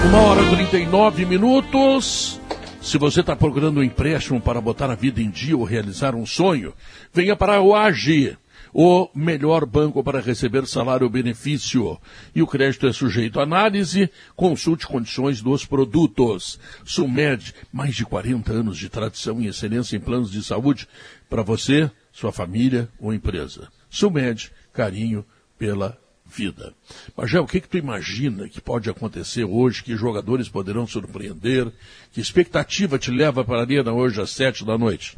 Uma hora e 39 minutos. Se você está procurando um empréstimo para botar a vida em dia ou realizar um sonho, venha para o AGI o melhor banco para receber salário ou benefício. E o crédito é sujeito à análise, consulte condições dos produtos. Sumed, mais de 40 anos de tradição e excelência em planos de saúde para você, sua família ou empresa. Sumed, carinho pela vida. Já o que, que tu imagina que pode acontecer hoje, que jogadores poderão surpreender? Que expectativa te leva para a arena hoje às sete da noite?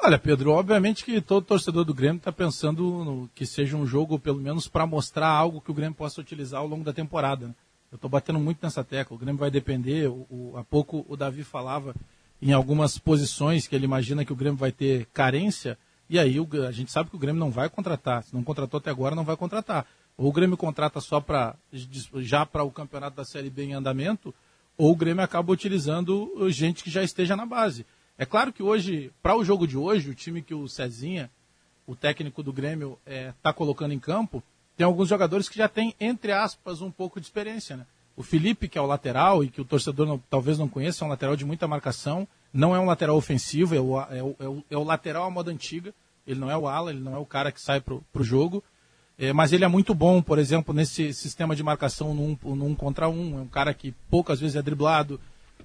Olha, Pedro, obviamente que todo torcedor do Grêmio está pensando no, que seja um jogo, pelo menos, para mostrar algo que o Grêmio possa utilizar ao longo da temporada. Né? Eu estou batendo muito nessa tecla. O Grêmio vai depender. O, o, há pouco o Davi falava em algumas posições que ele imagina que o Grêmio vai ter carência. E aí o, a gente sabe que o Grêmio não vai contratar. Se não contratou até agora, não vai contratar. Ou o Grêmio contrata só para já para o campeonato da Série B em andamento, ou o Grêmio acaba utilizando gente que já esteja na base. É claro que hoje, para o jogo de hoje, o time que o Cezinha, o técnico do Grêmio, está é, tá colocando em campo, tem alguns jogadores que já têm, entre aspas, um pouco de experiência. Né? O Felipe, que é o lateral e que o torcedor não, talvez não conheça, é um lateral de muita marcação, não é um lateral ofensivo, é o, é o, é o, é o lateral à moda antiga, ele não é o ala, ele não é o cara que sai para o jogo. É, mas ele é muito bom, por exemplo, nesse sistema de marcação num, num contra um. É um cara que poucas vezes é driblado.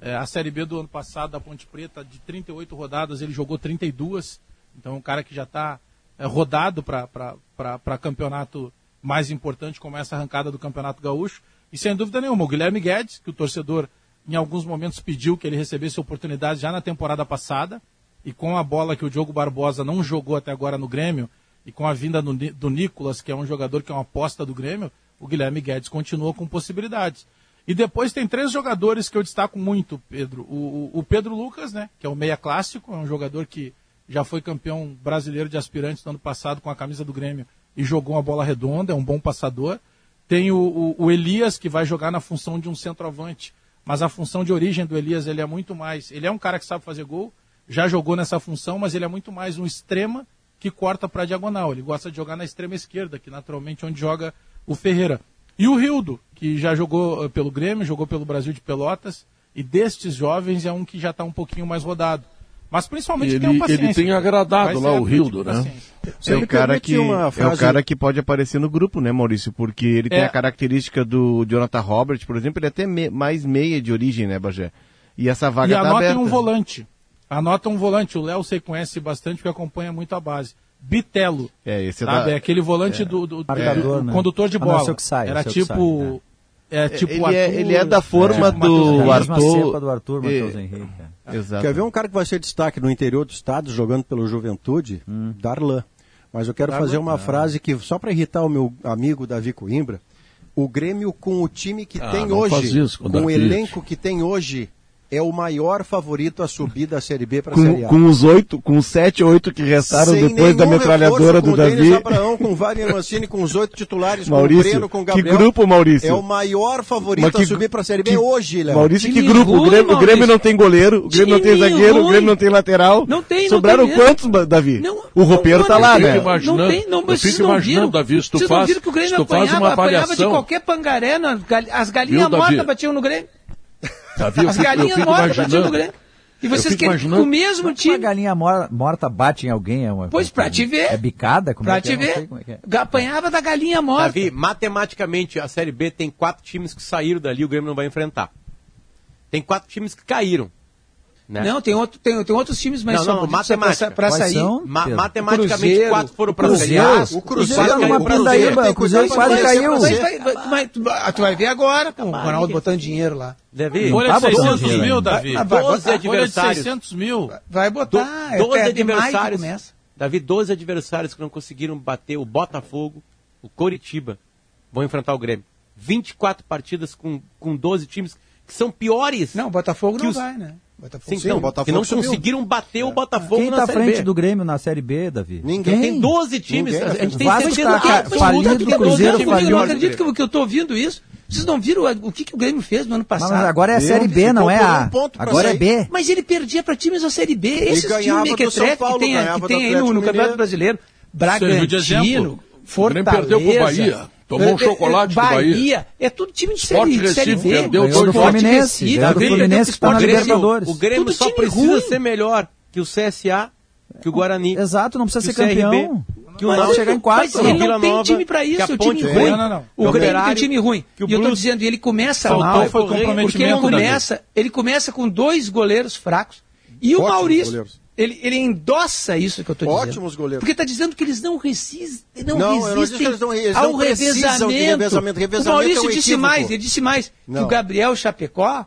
É, a Série B do ano passado, da Ponte Preta, de 38 rodadas, ele jogou 32. Então um cara que já está é, rodado para campeonato mais importante, como essa arrancada do Campeonato Gaúcho. E sem dúvida nenhuma, o Guilherme Guedes, que o torcedor em alguns momentos pediu que ele recebesse oportunidade já na temporada passada, e com a bola que o Diogo Barbosa não jogou até agora no Grêmio, e com a vinda do, do Nicolas, que é um jogador que é uma aposta do Grêmio, o Guilherme Guedes continua com possibilidades. E depois tem três jogadores que eu destaco muito, Pedro. O, o, o, Pedro Lucas, né, que é o meia clássico, é um jogador que já foi campeão brasileiro de aspirantes no ano passado com a camisa do Grêmio e jogou uma bola redonda, é um bom passador. Tem o, o Elias, que vai jogar na função de um centroavante, mas a função de origem do Elias ele é muito mais. Ele é um cara que sabe fazer gol, já jogou nessa função, mas ele é muito mais um extrema que corta para a diagonal. Ele gosta de jogar na extrema esquerda, que naturalmente é onde joga o Ferreira. E o Rildo, que já jogou eh, pelo Grêmio, jogou pelo Brasil de Pelotas, e destes jovens é um que já está um pouquinho mais rodado. Mas principalmente
ele,
tem paciência.
Ele tem agradado lá o Rildo, né?
É o, cara que, frase... é o cara que pode aparecer no grupo, né, Maurício? Porque ele é. tem a característica do Jonathan Robert, por exemplo, ele é até me... mais meia de origem, né, Bagé? E essa vaga
e
tá
aberta.
aberta.
um volante. Anota um volante. O Léo você conhece bastante porque acompanha muito a base. Bitelo.
É, esse é
sabe?
Da...
É aquele volante é. do, do,
Marcador,
do
né?
condutor de bola.
Ah, não, sai,
Era tipo.
Sai, né?
é, tipo
ele,
Arthur,
é, ele é da forma do Arthur.
do Arthur Matheus Henrique.
Exato.
Quer ver um cara que vai ser destaque no interior do estado, jogando pelo Juventude? Hum. Darlan. Mas eu quero Darlan, fazer uma frase que, só para irritar o meu amigo Davi Coimbra, o Grêmio com o time que
ah,
tem hoje, com, com o elenco que tem hoje, é o maior favorito a subir da Série B para a Série A.
Com os oito, com os sete, oito que restaram
Sem
depois da metralhadora do
com
Davi.
Denis Abraão, com Wagner Mancini, com os oito titulares,
Maurício,
com o Breno, com o Gabriel.
Que grupo, Maurício?
É o maior favorito
que,
a subir para a Série B
que,
hoje, Léo.
Maurício,
time
que grupo?
Ruim,
o, Grêmio, o, Grêmio, não tem goleiro, o Grêmio não tem zagueiro, ruim. o Grêmio não tem lateral.
Não tem,
Sobraram
não
tem quantos, Davi?
Não,
o roupeiro tá lá, né?
Não tem, não,
eu fico imaginando, Davi, se tu
Vocês
faz,
não viram que o
tu faz
apanhava,
uma
apanhava
avaliação.
de qualquer pangaré, as galinhas mortas batiam no Grêmio.
Davi,
as galinhas mortas batiam no Grêmio. E vocês querem
imaginando...
o mesmo time.
Uma galinha morta bate em alguém? É uma,
pois, pra te ver.
É bicada? Como
pra
é que
te
é?
ver.
É é.
Apanhava da galinha morta.
Davi, matematicamente, a Série B tem quatro times que saíram dali, o Grêmio não vai enfrentar. Tem quatro times que caíram. Né?
Não, tem, outro, tem, tem outros times mais
não, não, matemática.
para sair.
São,
Ma matematicamente,
Cruzeiro,
quatro foram para
Cruzeiro,
o
O Cruzeiro
tá numa pindaíba, o Cruzeiro quase caiu.
Mas, vai, vai, tu, vai ver agora, com o Ronaldo botando dinheiro lá.
Davi, folha de 600 mil, Davi.
Vai, vai, 12 adversários.
Folha de 600 mil.
Vai botar.
12
é,
adversários. Davi, 12 adversários que não conseguiram bater o Botafogo, o Coritiba, vão enfrentar o Grêmio. 24 partidas com, com 12 times que são piores.
Não, o Botafogo não
os...
vai, né?
Botafogo, Sim, então, Botafogo que não subiu. conseguiram bater é. o Botafogo
Quem
na
tá à
Série
frente
B?
do Grêmio na Série B, Davi?
Ninguém. Tem 12 times.
Ninguém.
A gente tem
Vasco
certeza
tá,
que
falido,
que
Cruzeiro
eu não acredito que, que eu estou ouvindo isso. Vocês não viram o que, que o Grêmio fez no ano passado?
Mas agora é a Série B, não é a. Um agora é B.
Mas ele perdia para times da Série B. Esses times Mequetrefe que tem, que tem aí no, no Campeonato Brasileiro. Bragantino, Fortaleza.
perdeu pro Bahia. Tomou um chocolate
Bahia,
do Bahia.
É tudo time de série, de série B.
Perdeu
do Fluminense.
Tá
do Fluminense que está na Libertadores.
O Grêmio
Tudo
só precisa
ruim.
ser melhor que o CSA, que o Guarani.
Exato, não precisa
que
ser
o CRB,
campeão.
Que o
Mas
Náutico
ele-
chegar em quarto.
Mas ele não tem
Nova,
time pra
que
isso, o time ruim.
Não, não, não.
O Grêmio tem time ruim.
que o
E eu tô dizendo, ele começa
Faltou
mal. porque ele começa, ele começa com dois goleiros fracos. E o Maurício. Ele, ele endossa isso que eu tô dizendo.
Ótimos goleiros.
Porque tá dizendo que eles não resistem, não,
Não, eu não
resistem
que eles não- eles
ao
não precisam de
revezamento.
revezamento. Revezamento
o Maurício
é um
disse mais, ele disse mais, que
Não.
o Gabriel Chapecó,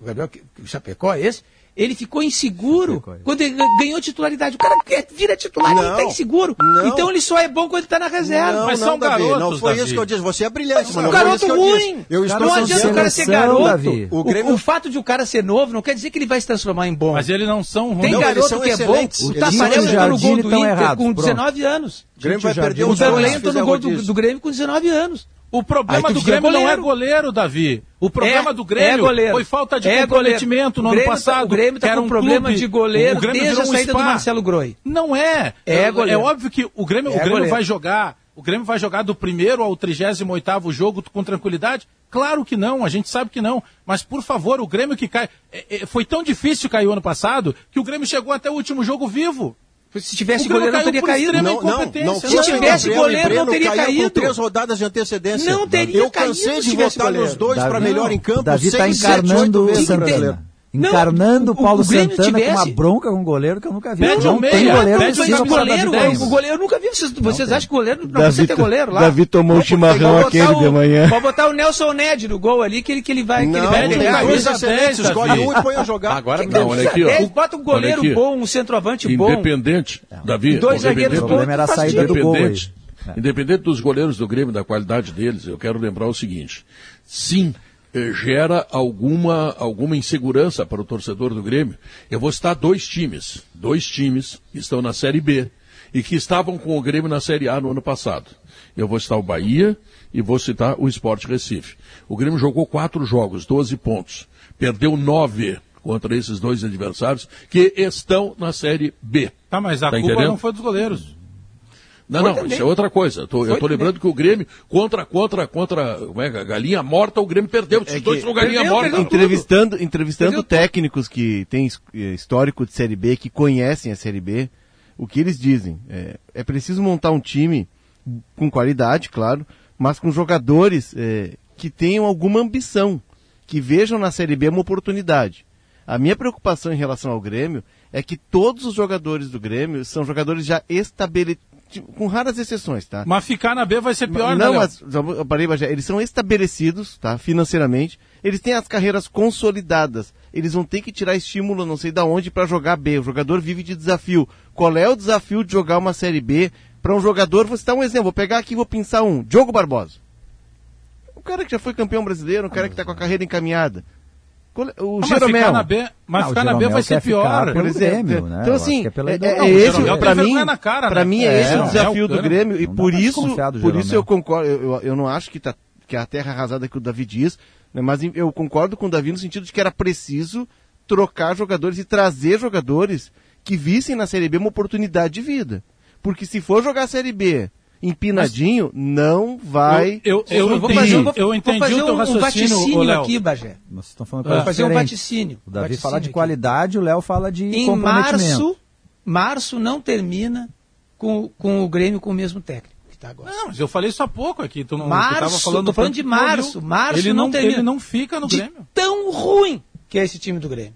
o Gabriel o Chapecó é esse, ele ficou inseguro quando ele ganhou titularidade. O cara vira titular, ele
Não.
tá inseguro.
Não.
Então ele só é bom quando ele tá na reserva.
Não,
Mas
não,
são
Davi,
garotos,
Não foi
Davi.
isso que eu disse. Você é brilhante, mas
Um garoto
isso que eu
ruim.
Eu estou
não adianta o cara ser garoto.
Davi.
O,
Grêmio-
o fato de o cara ser novo não quer dizer que ele vai se transformar em bom.
Mas eles não são ruins.
Tem
Não, eles
garoto
são
que é bom. O Tafarel entrou no gol do Inter
errados,
com
pronto.
19 anos.
O Grêmio vai perder
O
se
entrou no gol do Grêmio com 19 anos.
O problema do Grêmio não é
goleiro.
goleiro, Davi. O problema
É,
do Grêmio
é goleiro.
foi falta de
É
comprometimento
goleiro.
no ano
tá-
passado.
o Grêmio tá com
um
problema
clube-
de goleiro desde a
um
saída do
spa.
Marcelo Groi.
Não é.
É goleiro.
É óbvio que o Grêmio,
É
o Grêmio
goleiro.
vai jogar. O Grêmio vai jogar do primeiro ao 38 jogo com tranquilidade? Claro que não, a gente sabe que não. Mas, por favor, o Grêmio que cai. é, é, foi tão difícil cair o ano passado que o Grêmio chegou até o último jogo vivo.
Se tivesse goleiro, não teria caído.
Não, não, não.
Se
tivesse goleiro, não teria
caiu
caído.
Com três rodadas de antecedência.
Não teria
Eu
caído
cansei
se
de votar nos dois para melhor em campo.
Davi está encarnando
oito vezes
o
brasileiro.
Santana. Encarnando o
o-
Paulo
o
Santana com
tivesse-
uma bronca com o goleiro que eu nunca vi.
Pede
não tem
meia,
goleiro
pede
que
um
goleiro,
Braz.
o goleiro eu nunca vi. Vocês, vocês acham que goleiro não
Davi
precisa ter goleiro lá?
Davi tomou o chimarrão aquele de manhã.
Pode botar o Nelson Ned no gol ali, que ele, que ele vai, que ele
Não,
vai
tem
pegar.
dois excelentes,
10,
escolhe um e põe a jogar.
Agora
Que
não, olha aqui, ó.
10, bota um goleiro bom, um centroavante bom.
Independente, Davi,
Dois zagueiros
independente-
O problema era a saída do gol aí.
Independente, dos goleiros do Grêmio, da qualidade deles, eu quero lembrar o seguinte: sim, gera alguma, alguma insegurança para o torcedor do Grêmio. Eu vou citar dois times, dois times que estão na Série B e que estavam com o Grêmio na Série A no ano passado. Eu vou citar o Bahia e vou citar o Sport Recife. O Grêmio jogou quatro jogos, 12 pontos. Perdeu nove contra esses dois adversários que estão na Série B.
Tá, mas a
Tá
culpa
entendendo?
não foi dos goleiros.
Não, não,
também.
isso é outra coisa. Tô- eu estou
também.
lembrando que o Grêmio, contra, contra, contra, como é, que é? galinha morta, o Grêmio perdeu. Esses
É
dois são galinha
Perdeu,
morta.
perdeu
Entrevistando, entrevistando
Perdeu tudo.
técnicos que têm eh, histórico de Série B, que conhecem a Série B, o que eles dizem? É, é preciso montar um time com qualidade, claro, mas com jogadores eh, que tenham alguma ambição, que vejam na Série B uma oportunidade. A minha preocupação em relação ao Grêmio é que todos os jogadores do Grêmio são jogadores já estabelecidos, com raras exceções, tá?
Mas ficar na B vai ser pior, né,
não,
Léo?
mas eu parei, Bagé, eles são estabelecidos, tá? Financeiramente. Eles têm as carreiras consolidadas. Eles vão ter que tirar estímulo, não sei da onde, para jogar B. O jogador vive de desafio. Qual é o desafio de jogar uma série B para um jogador? Vou citar um exemplo. Vou pegar aqui e vou pensar um. Diogo Barbosa. O cara que já foi campeão brasileiro, um cara que está com a carreira encaminhada. O
Ah, mas
Jeromel.
ficar na B, mas
Ah, o
ficar na B vai ser pior.
Por exemplo,
Grêmio, né?
Então assim,
é
é, é
Não,
esse, para mim,
cara,
para
né?
mim é,
É,
esse o
não,
desafio do
Cano.
Grêmio e
Não
por
pra
isso, por isso eu concordo, eu, eu- eu não acho que tá que é a terra arrasada que o Davi diz, né, mas eu concordo com o Davi no sentido de que era preciso trocar jogadores e trazer jogadores que vissem na Série B uma oportunidade de vida. Porque se for jogar a Série B empinadinho, não vai
Eu, eu, eu,
vou
entendi,
fazer, vou,
eu
vou
entendi
fazer
o teu
um, um vaticínio aqui, Bagé.
Vocês estão falando
Vou
coisa
fazer um vaticínio.
O Davi
Vaticínio
fala de
aqui.
qualidade, o Léo fala de
Em março, março não termina com, com o Grêmio com o mesmo técnico que está agora.
Não, mas eu falei isso há pouco aqui. Tu não,
Março,
tu tava falando
tô falando
do
de março. Março
ele
não
não,
termina.
ele não fica no
de
Grêmio.
tão ruim que é esse time do Grêmio.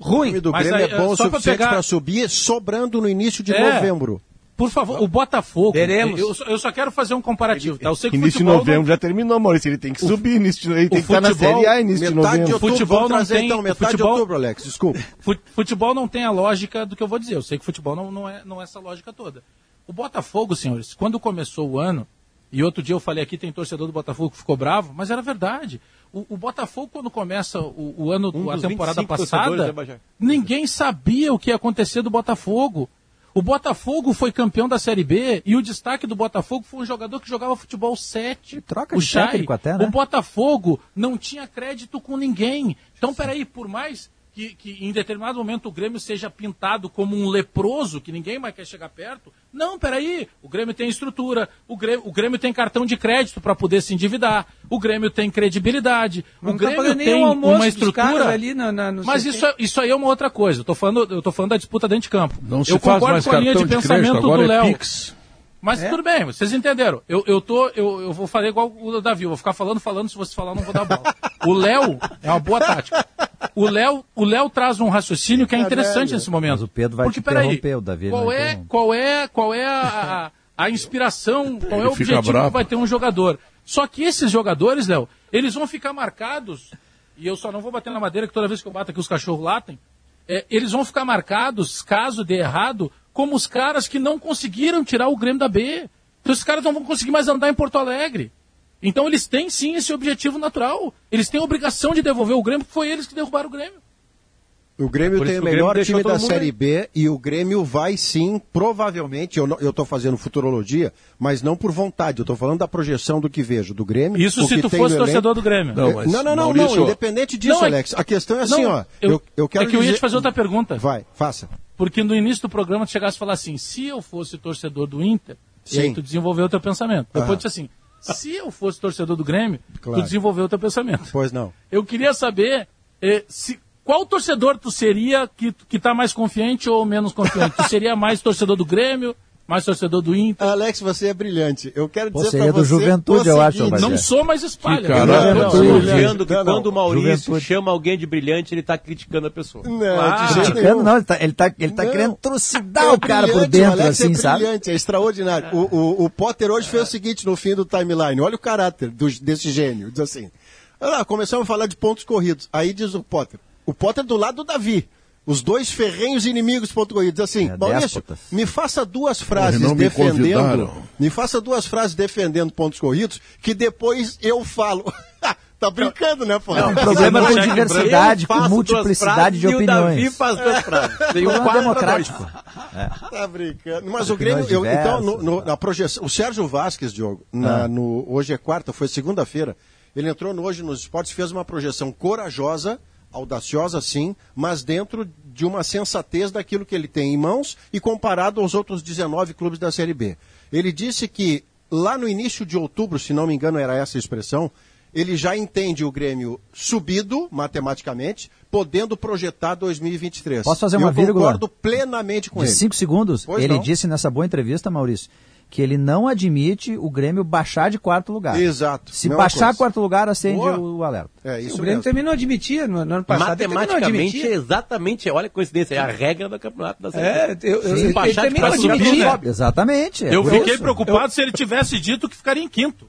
Ruim.
O time do
Mas
Grêmio
aí,
é bom o suficiente
pegar-
para subir, sobrando no início de
É.
novembro.
Por favor, o Botafogo.
Veremos.
Eu, só- eu só quero fazer um comparativo. Tá? Eu sei que o
Início de
futebol
novembro
não-
já terminou, Maurício. Ele tem que subir início de Ele tem que estar na
futebol-
Série A início de
Metade de
novembro.
outubro,
Futebol
vamos
não
trazer
tem-
então, metade
futebol-
de outubro, Alex, desculpa.
Fu- Futebol não tem a lógica do que eu vou dizer. Eu sei que futebol não, não, é, não é essa lógica toda. O Botafogo, senhores, quando começou o ano, e outro dia eu falei aqui, tem torcedor do Botafogo que ficou bravo, mas era verdade. O, o Botafogo, quando começa o, o ano,
Um
a temporada
25 torcedores,
passada,
Bajé?
ninguém sabia o que ia acontecer do Botafogo. O Botafogo foi campeão da Série B e o destaque do Botafogo foi um jogador que jogava futebol 7.
troca
o
de
Chay.
técnico até, né?
O Botafogo não tinha crédito com ninguém. Então, peraí, por mais que, que em determinado momento o Grêmio seja pintado como um leproso, que ninguém mais quer chegar perto, não, peraí, o Grêmio tem estrutura, o Grêmio, o Grêmio tem cartão de crédito para poder se endividar, o Grêmio tem credibilidade,
Não
o
tá
Grêmio
pagando nem
tem
o
uma estrutura.
ali na- na- no
mas isso, é- isso aí é uma outra coisa. Eu tô falando, eu tô falando da disputa dentro de campo.
Não
eu concordo com a linha de
de
pensamento
crédito,
do
é
Léo.
Pix.
Mas tudo bem, vocês entenderam. Eu, eu, tô, eu, eu vou fazer igual o Davi, eu vou ficar falando, falando, se você falar, não vou dar bola. O Léo é uma boa tática. O Léo, o Léo traz um raciocínio que é interessante nesse momento.
Mas o Pedro vai
Porque,
te
peraí,
interromper, o Davi
qual é,
interrompe.
qual é, qual é a, a, inspiração, qual é o objetivo
bravo.
que vai ter um jogador? Só que esses jogadores, Léo, eles vão ficar marcados, e eu só não vou bater na madeira que toda vez que eu bato aqui os cachorros latem, é, eles vão ficar marcados, caso dê errado, como os caras que não conseguiram tirar o Grêmio da B. Então esses caras não vão conseguir mais andar em Porto Alegre. Então eles têm sim esse objetivo natural. Eles têm a obrigação de devolver o Grêmio, porque foi eles que derrubaram o Grêmio.
O Grêmio
Por
tem o melhor time da Série
aí.
B e o Grêmio vai sim, provavelmente, eu estou fazendo futurologia, mas não por vontade, eu estou falando da projeção do que vejo do Grêmio.
Isso se
que
tu fosse torcedor do Grêmio.
Não, mas,
não, não, não,
Maurício,
não, independente disso,
Não, é-
Alex. A questão é assim,
Não,
ó.
eu-
Eu, eu quero
é que eu ia
dizer-
te fazer outra pergunta.
Vai, faça.
Porque no início do programa tu chegasse a falar assim, se eu fosse torcedor do Inter, Sim. e aí tu desenvolveu o teu pensamento. Depois
ah.
tu disse assim, se eu fosse torcedor do Grêmio,
claro.
tu desenvolveu o teu pensamento.
Pois não.
Eu queria saber eh, se, qual torcedor tu seria que, que tá mais confiante ou menos confiante? tu seria mais torcedor do Grêmio? mais torcedor do Inter.
Alex, você é brilhante. Eu quero dizer para
você.
Você
é
do
Juventude, eu
é
acho.
Não sou, mas espalha.
Que cara,
não,
né,
não, elogiando que
não,
quando o Maurício
juventude.
chama alguém de brilhante, ele está criticando a pessoa.
Não,
ah,
criticando não, ele está ele tá, ele tá,
tá
querendo trucidar
é
o cara por dentro,
o Alex é
assim,
é
sabe?
brilhante, é extraordinário. O, o, o Potter hoje é. fez o seguinte no fim do timeline. Olha o caráter do, desse gênio. Diz assim, ah, começamos a falar de pontos corridos. Aí diz o Potter, o Potter do lado do Davi os dois ferrenhos inimigos do assim,
é,
Maurício,
déspotas.
me faça duas frases defendendo, me faça duas frases defendendo pontos corridos, que depois eu falo. Tá brincando, né, pô?
Não, o é problema é
com
diversidade, com multiplicidade de
opiniões. E o Davi faz duas é. frases. Tem um quadro
democrático. É.
Tá brincando. Mas o Grêmio, eu, então, no, no, na projeção, o Sérgio Vasquez, Diogo, na,
ah.
no, hoje é quarta, foi segunda-feira, ele entrou no, hoje nos esportes fez uma projeção corajosa audaciosa sim, mas dentro de uma sensatez daquilo que ele tem em mãos e comparado aos outros 19 clubes da Série B. Ele disse que lá no início de outubro, se não me engano era essa a expressão, ele já entende o Grêmio subido matematicamente, podendo projetar 2023.
Posso fazer uma
Eu
vírgula?
Eu concordo plenamente com
de
ele.
Cinco segundos.
Pois
ele
não.
disse nessa boa entrevista, Maurício, que ele não admite o Grêmio baixar de quarto lugar.
Exato.
Se baixar
coisa.
quarto lugar, acende o alerta.
É, isso
o Grêmio
mesmo.
também não admitia no, no ano passado.
Matematicamente,
exatamente.
É, olha a coincidência, é a regra do campeonato da Série
É,
baixar
eu, ele, não
subir,
admitia. Né?
Exatamente. É
eu
grosso.
fiquei preocupado eu... se ele tivesse dito que ficaria em quinto.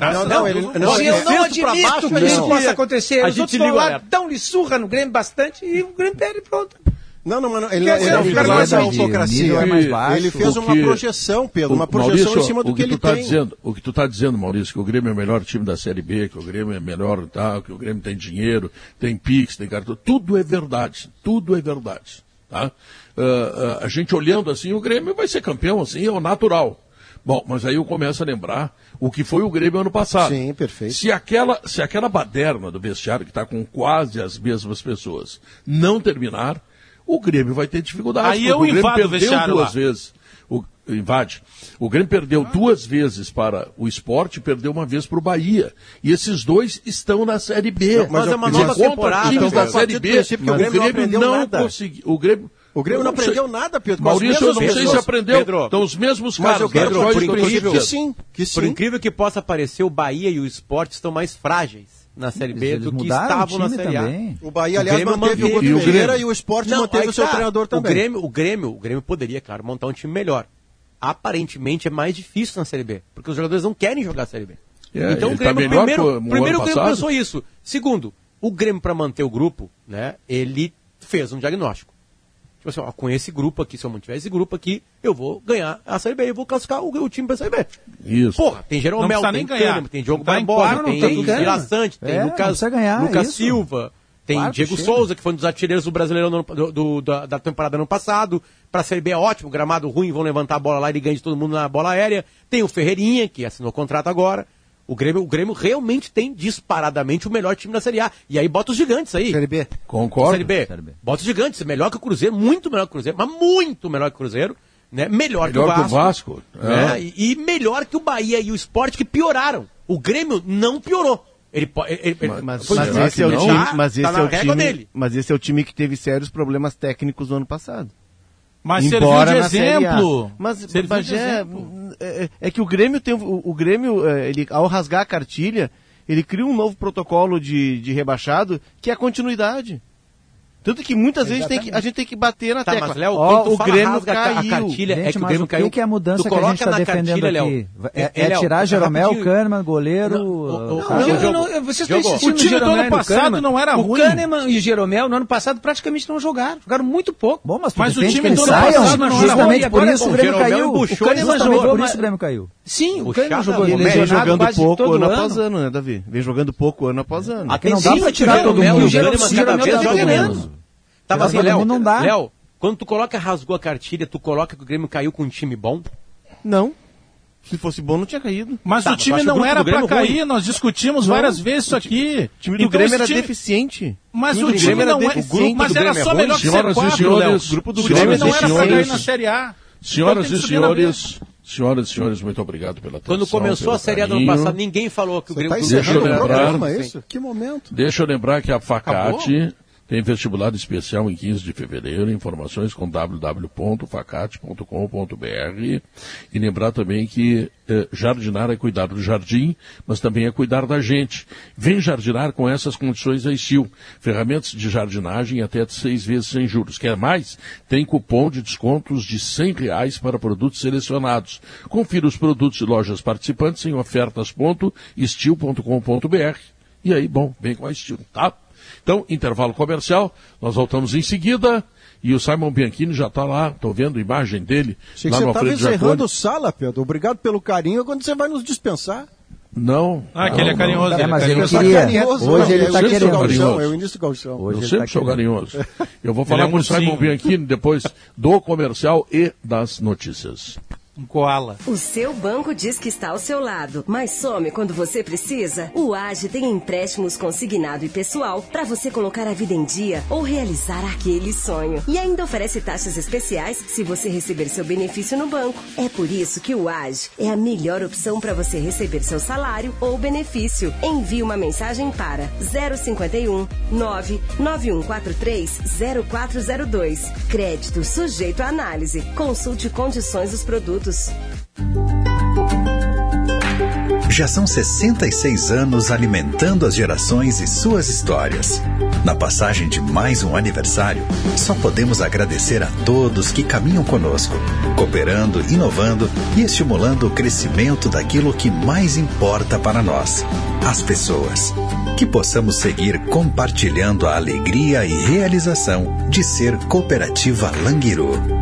Não, não, não, ele,
não, não,
eu não
admito que isso possa acontecer.
A
Os outros vão lá, dão-lhe surra no Grêmio bastante e o Grêmio perde pronto.
Não, não, mas ele, ele,
é
ele, fez
uma
autocracia.
É
ele fez uma projeção, Pedro, uma projeção
Maurício,
em cima do que,
que
ele
tá
tem.
Dizendo, o que tu está dizendo, Maurício, que o Grêmio é o melhor time da Série B, que o Grêmio é melhor e tal, que o Grêmio tem dinheiro, tem Pix, tem cartão. Tudo é verdade. Tudo é verdade. Tá? Uh, uh, a gente olhando assim, o Grêmio vai ser campeão, assim, é o natural. Bom, mas aí eu começo a lembrar o que foi o Grêmio ano passado.
Sim, perfeito.
Se aquela, se aquela baderna do vestiário, que está com quase as mesmas pessoas, não terminar, o Grêmio vai ter dificuldade.
Aí eu
o Grêmio perdeu duas
lá.
vezes. O, invade. O Grêmio perdeu ah. duas vezes para o esporte perdeu uma vez para o Bahia. E esses dois estão na Série B.
Não, mas, mas é uma nova temporada.
Times
então
da Série B,
o Grêmio, o
Grêmio não,
não
conseguiu. O Grêmio...
O Grêmio não,
não
aprendeu sei. nada, Pedro.
Maurício, eu não
assim,
sei se aprendeu.
Pedro,
então, os mesmos caras.
Mas eu quero
Pedro,
por incrível, que sim, que sim.
Por incrível que possa parecer, o Bahia e o esporte estão mais frágeis na Série B do que estavam na Série
também. A.
O Bahia, aliás, o
Grêmio
manteve,
manteve
o,
o
Grêmio
e o Sport
não,
manteve o seu
tá.
treinador também.
O Grêmio, o Grêmio, o Grêmio poderia, claro montar um time melhor. Aparentemente é mais difícil na Série B, porque os jogadores não querem jogar a Série B.
É,
então o Grêmio,
tá
primeiro, primeiro o Grêmio pensou isso. Segundo, o Grêmio para manter o grupo, né, ele fez um diagnóstico. Tipo assim, ó, com esse grupo aqui, se eu mantiver esse grupo aqui, eu vou ganhar a Série B, eu vou classificar o, o time pra Série B.
Isso.
Porra, tem Jerome
Mel,
tem Cânimo, tem Diogo
tá
tem Vila Sante, tem
é,
Lucas,
ganhar,
Lucas. Silva, tem
claro,
Diego. Souza, que foi um dos artilheiros do brasileiro no, do, do, da, da, temporada ano passado. Pra Série B é ótimo, gramado ruim, vão levantar a bola lá, ele ganha de todo mundo na bola aérea. Tem o Ferreirinha, que assinou o contrato agora. O Grêmio, o Grêmio realmente tem disparadamente o melhor time da Série A. E aí bota os gigantes aí.
Série B.
Concordo.
Série B. Série B. Bota os gigantes. É melhor que o Cruzeiro, muito melhor que o Cruzeiro, mas muito melhor que o Cruzeiro. Né? Melhor,
melhor
que o Vasco.
Que o Vasco.
Né?
É.
E, e, melhor que o Bahia e o Sport que pioraram. O Grêmio não piorou. Ele, ele, ele
mas, mas,
mas
é.
esse
é o
tá
time, mas esse
tá
é o time,
dele.
mas esse é o time que teve sérios problemas técnicos no ano passado.
Mas
Embora
serviu de exemplo.
Mas
serviu
Bagé,
exemplo.
É, é, que o Grêmio tem o, o, Grêmio é, ele ao rasgar a cartilha ele cria um novo protocolo de, de rebaixado que é a continuidade. Tanto que muitas vezes tem que, a gente tem que bater na
tá,
tecla.
Mas, Léo, oh,
o Grêmio
caiu. A cartilha
gente,
é que o Grêmio caiu.
que é a mudança que a gente está defendendo
cartilha,
aqui? É, é,
é
tirar Jeromel,
rapidinho.
Kahneman, goleiro...
Não, o,
vocês estão insistindo
O time do ano passado não era ruim. O Kahneman e o Jeromel, no ano passado, praticamente não jogaram. Jogaram muito pouco.
Bom, mas,
mas o time do ano passado não era
Justamente isso
é
o Grêmio caiu.
O Kahneman jogou,
por isso o Grêmio caiu.
Sim, o Kahneman jogou.
Ele vem
é
jogando pouco ano após ano, né, Davi? Vem jogando pouco ano após ano.
Não dá
para
tirar todo mundo.
O Jeromel
cada joga menos. Tava assim, Léo,
não dá.
Léo, quando tu coloca rasgou a cartilha, tu coloca que o Grêmio caiu com um time bom?
Não. Se fosse bom, não tinha caído.
Mas
tá,
o time
mas
não era para cair,
ruim.
nós discutimos
não,
várias vezes isso aqui.
O time do
então,
Grêmio era
time...
deficiente.
Mas o, time, não é-
era.
Mas era
é
só melhor que ser quatro, Léo.
O grupo do
Grêmio
não era pra cair na Série A.
Senhoras
então,
e senhores, senhoras e senhores, muito obrigado pela atenção.
Quando começou a Série A do ano passado, ninguém falou que o Grêmio...
Tá deixa eu lembrar...
Que momento?
Deixa eu lembrar que a Facate tem vestibular especial em 15 de fevereiro. Informações com www.facate.com.br. E lembrar também que eh, jardinar é cuidar do jardim, mas também é cuidar da gente. Vem jardinar com essas condições da Estil. Ferramentas de jardinagem até seis vezes sem juros. Quer mais? Tem cupom de descontos de R$ reais para produtos selecionados. Confira os produtos de lojas participantes em ofertas.estil.com.br. E aí, bom, vem com a Estil, tá? Então, intervalo comercial, nós voltamos em seguida. E o Simon Bianchini já está lá, estou vendo a imagem dele.
Achei
lá
que você estava encerrando sala, Pedro. Obrigado pelo carinho quando você vai nos dispensar.
Não.
Ah, que ele é carinhoso,
não.
ele é
mas ele
é
queria.
carinhoso,
Hoje ele
É
está querendo.
gauchão, É o início do gauchão.
Hoje
Eu sempre
tá
sou carinhoso. Eu vou falar
é
com o Simon. Bianchini depois do comercial e das notícias.
Um koala.
O seu banco diz que está ao seu lado, mas some quando você precisa? O AGE tem empréstimos consignado e pessoal para você colocar a vida em dia ou realizar aquele sonho. E ainda oferece taxas especiais se você receber seu benefício no banco. É por isso que o AGE é a melhor opção para você receber seu salário ou benefício. Envie uma mensagem para 051 99143 0402. Crédito sujeito à análise. Consulte condições dos produtos.
Já são 66 anos alimentando as gerações e suas histórias. Na passagem de mais um aniversário, só podemos agradecer a todos que caminham conosco, cooperando, inovando e estimulando o crescimento daquilo que mais importa para nós, as pessoas. Que possamos seguir compartilhando a alegria e realização de ser Cooperativa Languiru.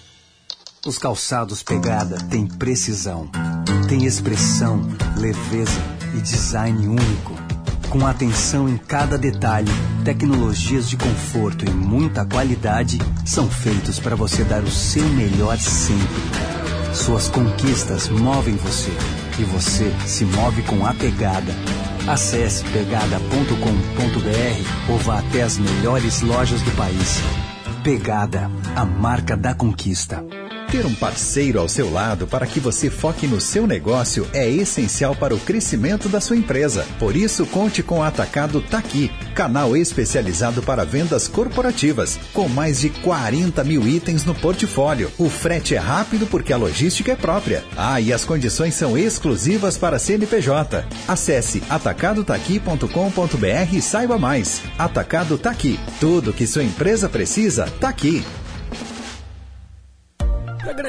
Os calçados Pegada têm precisão, tem expressão, leveza e design único. Com atenção em cada detalhe, tecnologias de conforto e muita qualidade são feitos para você dar o seu melhor sempre. Suas conquistas movem você e você se move com a Pegada. Acesse pegada.com.br ou vá até as melhores lojas do país. Pegada, a marca da conquista.
Ter um parceiro ao seu lado para que você foque no seu negócio é essencial para o crescimento da sua empresa. Por isso, conte com o Atacado Taqui, canal especializado para vendas corporativas, com mais de 40 mil itens no portfólio. O frete é rápido porque a logística é própria. Ah, e as condições são exclusivas para CNPJ. Acesse atacadotaqui.com.br e saiba mais. Atacado Taqui. Tudo que sua empresa precisa, tá aqui.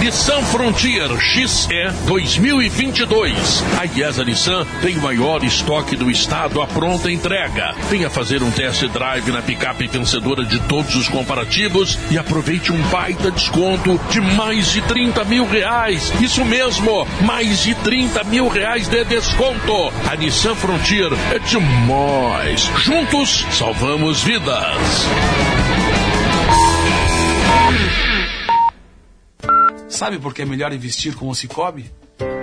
Nissan Frontier XE 2022. A IESA Nissan tem o maior estoque do estado à pronta entrega. Venha fazer um test drive na picape vencedora de todos os comparativos e aproveite um baita desconto de mais de 30 mil reais. Isso mesmo, mais de 30 mil reais de desconto. A Nissan Frontier é demais. Juntos, salvamos vidas.
Sabe por que é melhor investir com o Cicobi?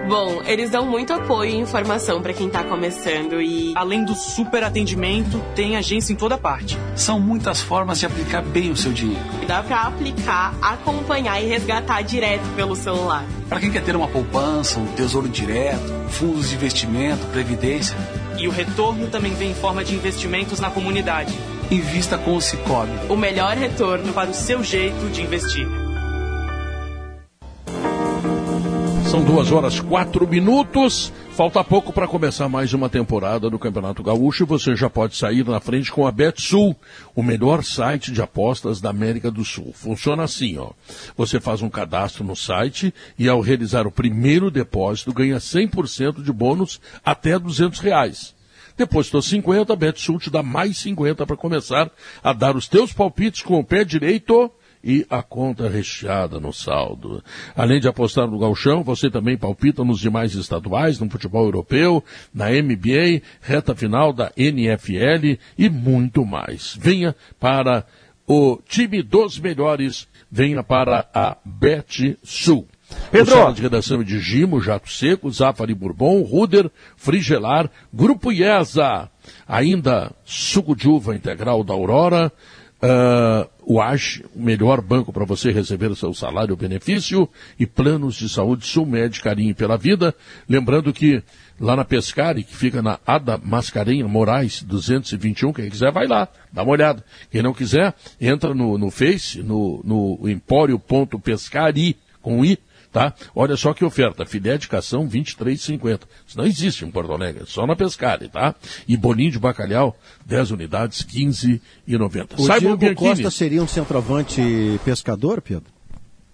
Bom, eles dão muito apoio e informação para quem tá começando e.
Além do super atendimento, tem agência em toda parte. São muitas formas de aplicar bem o seu dinheiro.
Dá para aplicar, acompanhar e resgatar direto pelo celular.
Para quem quer ter uma poupança, um tesouro direto, fundos de investimento, previdência.
E o retorno também vem em forma de investimentos na comunidade.
Invista com o Cicobi.
O melhor retorno
para o seu jeito de investir.
São duas horas quatro minutos. Falta pouco para começar mais uma temporada do Campeonato Gaúcho e você já pode sair na frente com a BetSul, o melhor site de apostas da América do Sul. Funciona assim, ó. Você faz um cadastro no site e ao realizar o primeiro depósito ganha 100% de bônus até 200 reais. Depositou 50, a BetSul te dá mais 50 para começar a dar os teus palpites com o pé direito e a conta recheada no saldo. Além de apostar no galchão, você também palpita nos demais estaduais, no futebol europeu, na NBA, reta final da NFL e muito mais. Venha para o time dos melhores, venha para a Bet Sul.
Pedro.
O sala de redação é de Gimo, Jato Seco, Zafari Bourbon, Ruder, Frigelar, Grupo IESA, ainda suco de uva integral da Aurora, uh, o AGE, o melhor banco para você receber o seu salário ou benefício, e planos de saúde Sulmed, carinho pela vida. Lembrando que lá na Pescari, que fica na Ada Mascarenha Moraes 221, quem quiser vai lá, dá uma olhada. Quem não quiser, entra no, no Face, no, no empório.pescari, com I, tá? Olha só que oferta, filé de cação 23,50. Isso não existe em Porto Alegre, é só na Pescari, tá? E bolinho de bacalhau, 10 unidades, 15,90.
O
Saibam
Diego Costa seria um centroavante pescador, Pedro?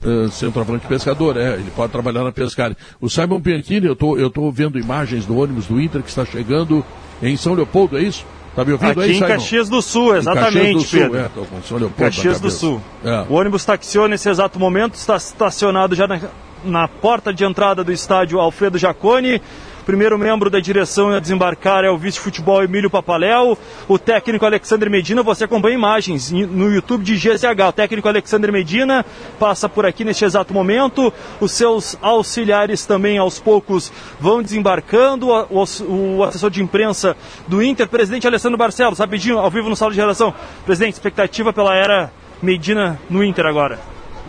uh, centroavante pescador, é, ele pode trabalhar na Pescari. O Simon Bianchini, eu tô, eu tô vendo imagens do ônibus do Inter que está chegando em São Leopoldo, é isso? Tá me ouvindo
Aqui
aí,
em
Simon?
Caxias do Sul, exatamente,
do Sul,
Pedro.
é, tô com São Leopoldo
Caxias do. Sul.
É.
O ônibus taxiou nesse exato momento, está estacionado já na, na porta de entrada do estádio Alfredo Jaconi. Primeiro membro da direção a desembarcar é o vice-futebol Emílio Papaléu. O técnico Alexandre Medina, você acompanha imagens no YouTube de GZH. O técnico Alexandre Medina passa por aqui neste exato momento. Os seus auxiliares também aos poucos vão desembarcando. O, assessor de imprensa do Inter, presidente Alessandro Barcelos, rapidinho, ao vivo no sala de redação. Presidente, expectativa pela era Medina no Inter agora.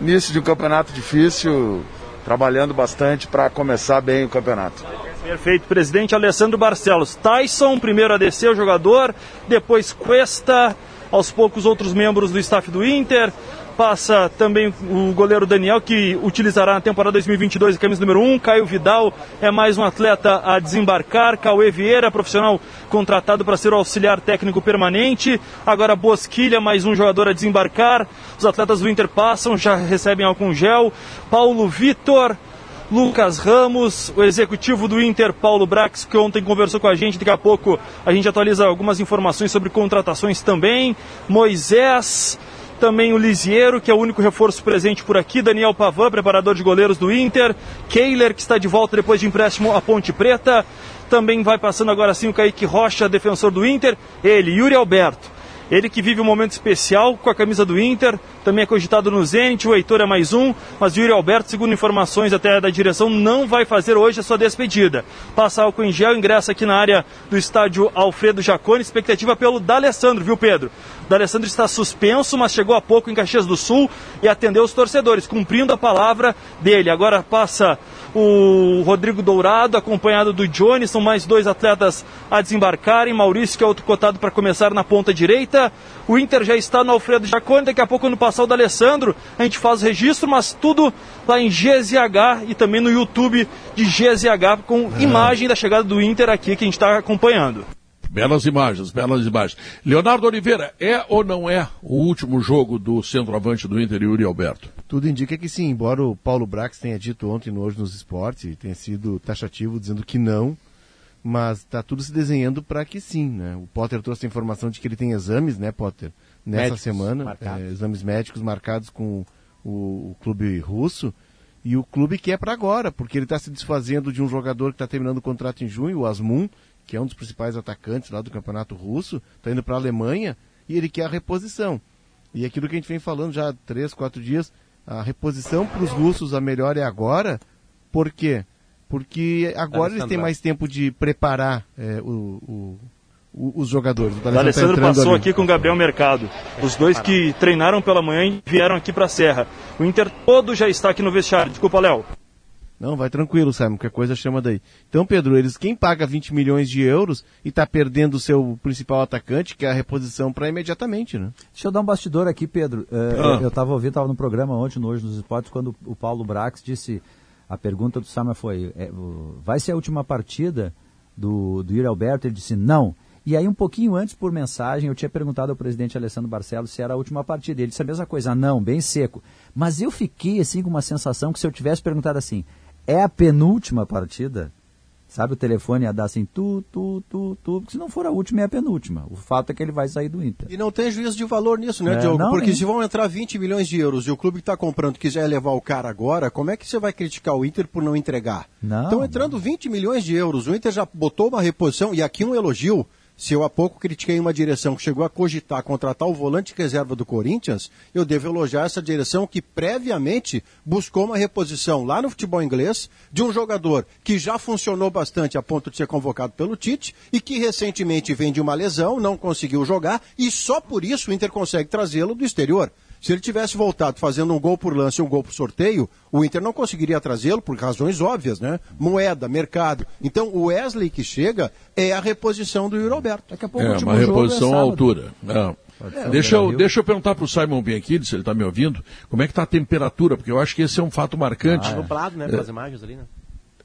Início de um campeonato difícil, trabalhando bastante para começar bem o campeonato.
Perfeito, presidente Alessandro Barcelos. Tyson, primeiro a descer o jogador, depois Cuesta, aos poucos outros membros do staff do Inter. Passa também o goleiro Daniel, que utilizará na temporada 2022 a camisa número 1. Caio Vidal é mais um atleta a desembarcar. Cauê Vieira, profissional contratado para ser o auxiliar técnico permanente. Agora Bosquilha, mais um jogador a desembarcar. Os atletas do Inter passam, já recebem álcool gel. Paulo Vitor, Lucas Ramos, o executivo do Inter, Paulo Brax, que ontem conversou com a gente. Daqui a pouco a gente atualiza algumas informações sobre contratações também. Moisés, também o Lisiero, que é o único reforço presente por aqui. Daniel Pavan, preparador de goleiros do Inter. Keiler, que está de volta depois de empréstimo à Ponte Preta. Também vai passando agora sim o Kaique Rocha, defensor do Inter. Ele, Yuri Alberto. Ele que vive um momento especial com a camisa do Inter, também é cogitado no Zenit, o Heitor é mais um, mas Yuri Alberto, segundo informações até da direção, não vai fazer hoje a sua despedida. Passa álcool em gel, ingressa aqui na área do estádio Alfredo Jaconi, expectativa pelo D'Alessandro, viu Pedro? D'Alessandro está suspenso, mas chegou há pouco em Caxias do Sul e atendeu os torcedores, cumprindo a palavra dele. Agora passa o Rodrigo Dourado, acompanhado do Johnny, são mais dois atletas a desembarcarem. Maurício, que é outro cotado para começar na ponta direita. O Inter já está no Alfredo Jaconi, daqui a pouco, quando passar o do Alessandro, a gente faz o registro, mas tudo lá em GZH e também no YouTube de GZH, com imagem da chegada do Inter aqui que a gente está acompanhando.
Belas imagens, belas imagens. Leonardo Oliveira, é ou não é o último jogo do centroavante do Inter, Yuri Alberto?
Tudo indica que sim, embora o Paulo Brax tenha dito ontem no Hoje nos Esportes, e tenha sido taxativo dizendo que não, mas está tudo se desenhando para que sim, né? O Potter trouxe a informação de que ele tem exames, né, Potter? Nessa
Médicos
semana, é, exames médicos marcados com o, o clube russo, e o clube quer para agora, porque ele está se desfazendo de um jogador que está terminando o contrato em junho, o Asmun, que é um dos principais atacantes lá do campeonato russo, está indo para a Alemanha, e ele quer a reposição. E aquilo que a gente vem falando já há três, quatro dias, a reposição para os russos, a melhor é agora. Por quê? Porque agora eles têm mais tempo de preparar é, o, o- o- os jogadores.
O Alessandro
tá
passou
ali.
aqui com o Gabriel Mercado. Os dois que treinaram pela manhã e vieram aqui para a Serra. O Inter todo já está aqui no vestiário. Desculpa, Léo.
Não, vai tranquilo, Simon, qualquer coisa chama daí. Então, Pedro, eles quem paga 20 milhões de euros e está perdendo o seu principal atacante, que é a reposição para imediatamente, né?
Deixa eu dar um bastidor aqui, Pedro. É,
Ah.
Eu estava ouvindo, estava no programa ontem, no Hoje nos Esportes, quando o Paulo Brax disse A pergunta do Sama foi: é, vai ser a última partida do, do Yuri Alberto? Ele disse não. E aí, um pouquinho antes, por mensagem, eu tinha perguntado ao presidente Alessandro Barcelos se era a última partida. Ele disse a mesma coisa, não, bem seco. Mas eu fiquei assim com uma sensação que se eu tivesse perguntado assim, é a penúltima partida? Sabe, o telefone ia dar assim, tu, tu, tu, tu. Porque se não for a última, é a penúltima. O fato é que ele vai sair do Inter.
E não tem juízo de valor nisso, né,
É,
Diogo?
não,
Porque
nem.
se vão entrar 20 milhões de euros e o clube que está comprando quiser levar o cara agora, como é que você vai criticar o Inter por não entregar?
Não,
Estão entrando 20 milhões de euros. O Inter já botou uma reposição, e aqui um elogio. Se eu há pouco critiquei uma direção que chegou a cogitar contratar o volante reserva do Corinthians, eu devo elogiar essa direção que previamente buscou uma reposição lá no futebol inglês de um jogador que já funcionou bastante a ponto de ser convocado pelo Tite e que recentemente vem de uma lesão, não conseguiu jogar e só por isso o Inter consegue trazê-lo do exterior. Se ele tivesse voltado fazendo um gol por lance e um gol por sorteio, o Inter não conseguiria trazê-lo por razões óbvias, né? Moeda, mercado. Então o Wesley que chega é a reposição do Yuri Alberto. Daqui a
É, uma reposição à altura. É. deixa, eu, deixa eu perguntar para o Simon Bianchini, se ele está me ouvindo, como é que está a temperatura, porque eu acho que esse é um fato marcante.
Tá nublado, né?
É.
Pelas imagens ali, né?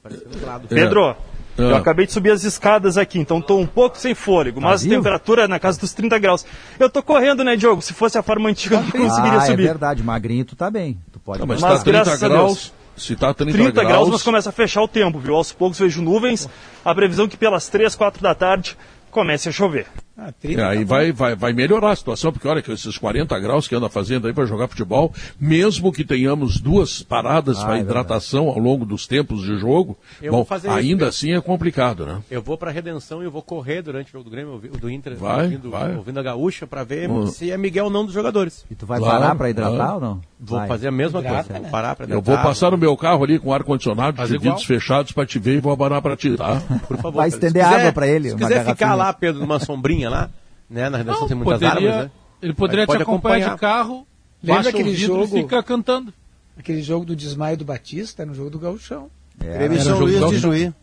Parece nublado.
Pedro,
É.
eu
Ah.
acabei de subir as escadas aqui, então estou um pouco sem fôlego, mas a
Vazio?
temperatura é na casa dos 30 graus. Eu tô correndo, né, Diogo? Se fosse a forma antiga, eu não conseguiria
ah,
subir.
é verdade, magrinho tu tá bem. Tu pode
Não, mas
Mas
está 30
graças a
graus,
Deus.
se está 30,
30 graus, mas
graus,
começa a fechar o tempo, viu? Aos poucos vejo nuvens. A previsão é que pelas 3, 4 da tarde comece a chover.
Ah,
É, aí vai, vai, vai melhorar a situação, porque olha que esses 40 graus que anda fazendo aí para jogar futebol, mesmo que tenhamos duas paradas
Ah,
para
é
hidratação ao longo dos tempos de jogo,
Eu
bom,
isso,
ainda
Pedro.
assim é complicado, né?
Eu vou pra Redenção e eu vou correr durante o jogo do Grêmio, do Inter,
Vai,
ouvindo,
vai.
ouvindo a gaúcha pra ver
Hum.
se é Miguel ou não dos jogadores.
E tu vai parar pra hidratar ou não?
Vou
Vai.
fazer a mesma
Hidrata,
coisa,
né?
vou parar pra
Eu vou passar no meu carro ali com ar-condicionado,
Faz
vidros
igual.
fechados para te ver e vou abanar para ti, tá?
Por favor.
Vai estender
quiser-
água pra ele,
Se quiser ficar lá, Pedro, numa sombrinha lá, né? Na redação
Não,
tem muitas
poderia-
árvores, né?
Ele poderia
Pode
te acompanhar,
acompanhar.
de carro,
Lembra
baixa o
aquele
vidro
jogo-
e fica cantando.
Aquele jogo do desmaio do Batista no jogo do Gauchão.
Grêmio
Era
São
o jogo
Luís
do
de
Gauchão.
Juí.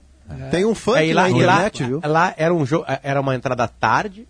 Tem um funk
É, e lá,
na internet,
lá,
viu?
Lá era um jogo, era uma entrada tarde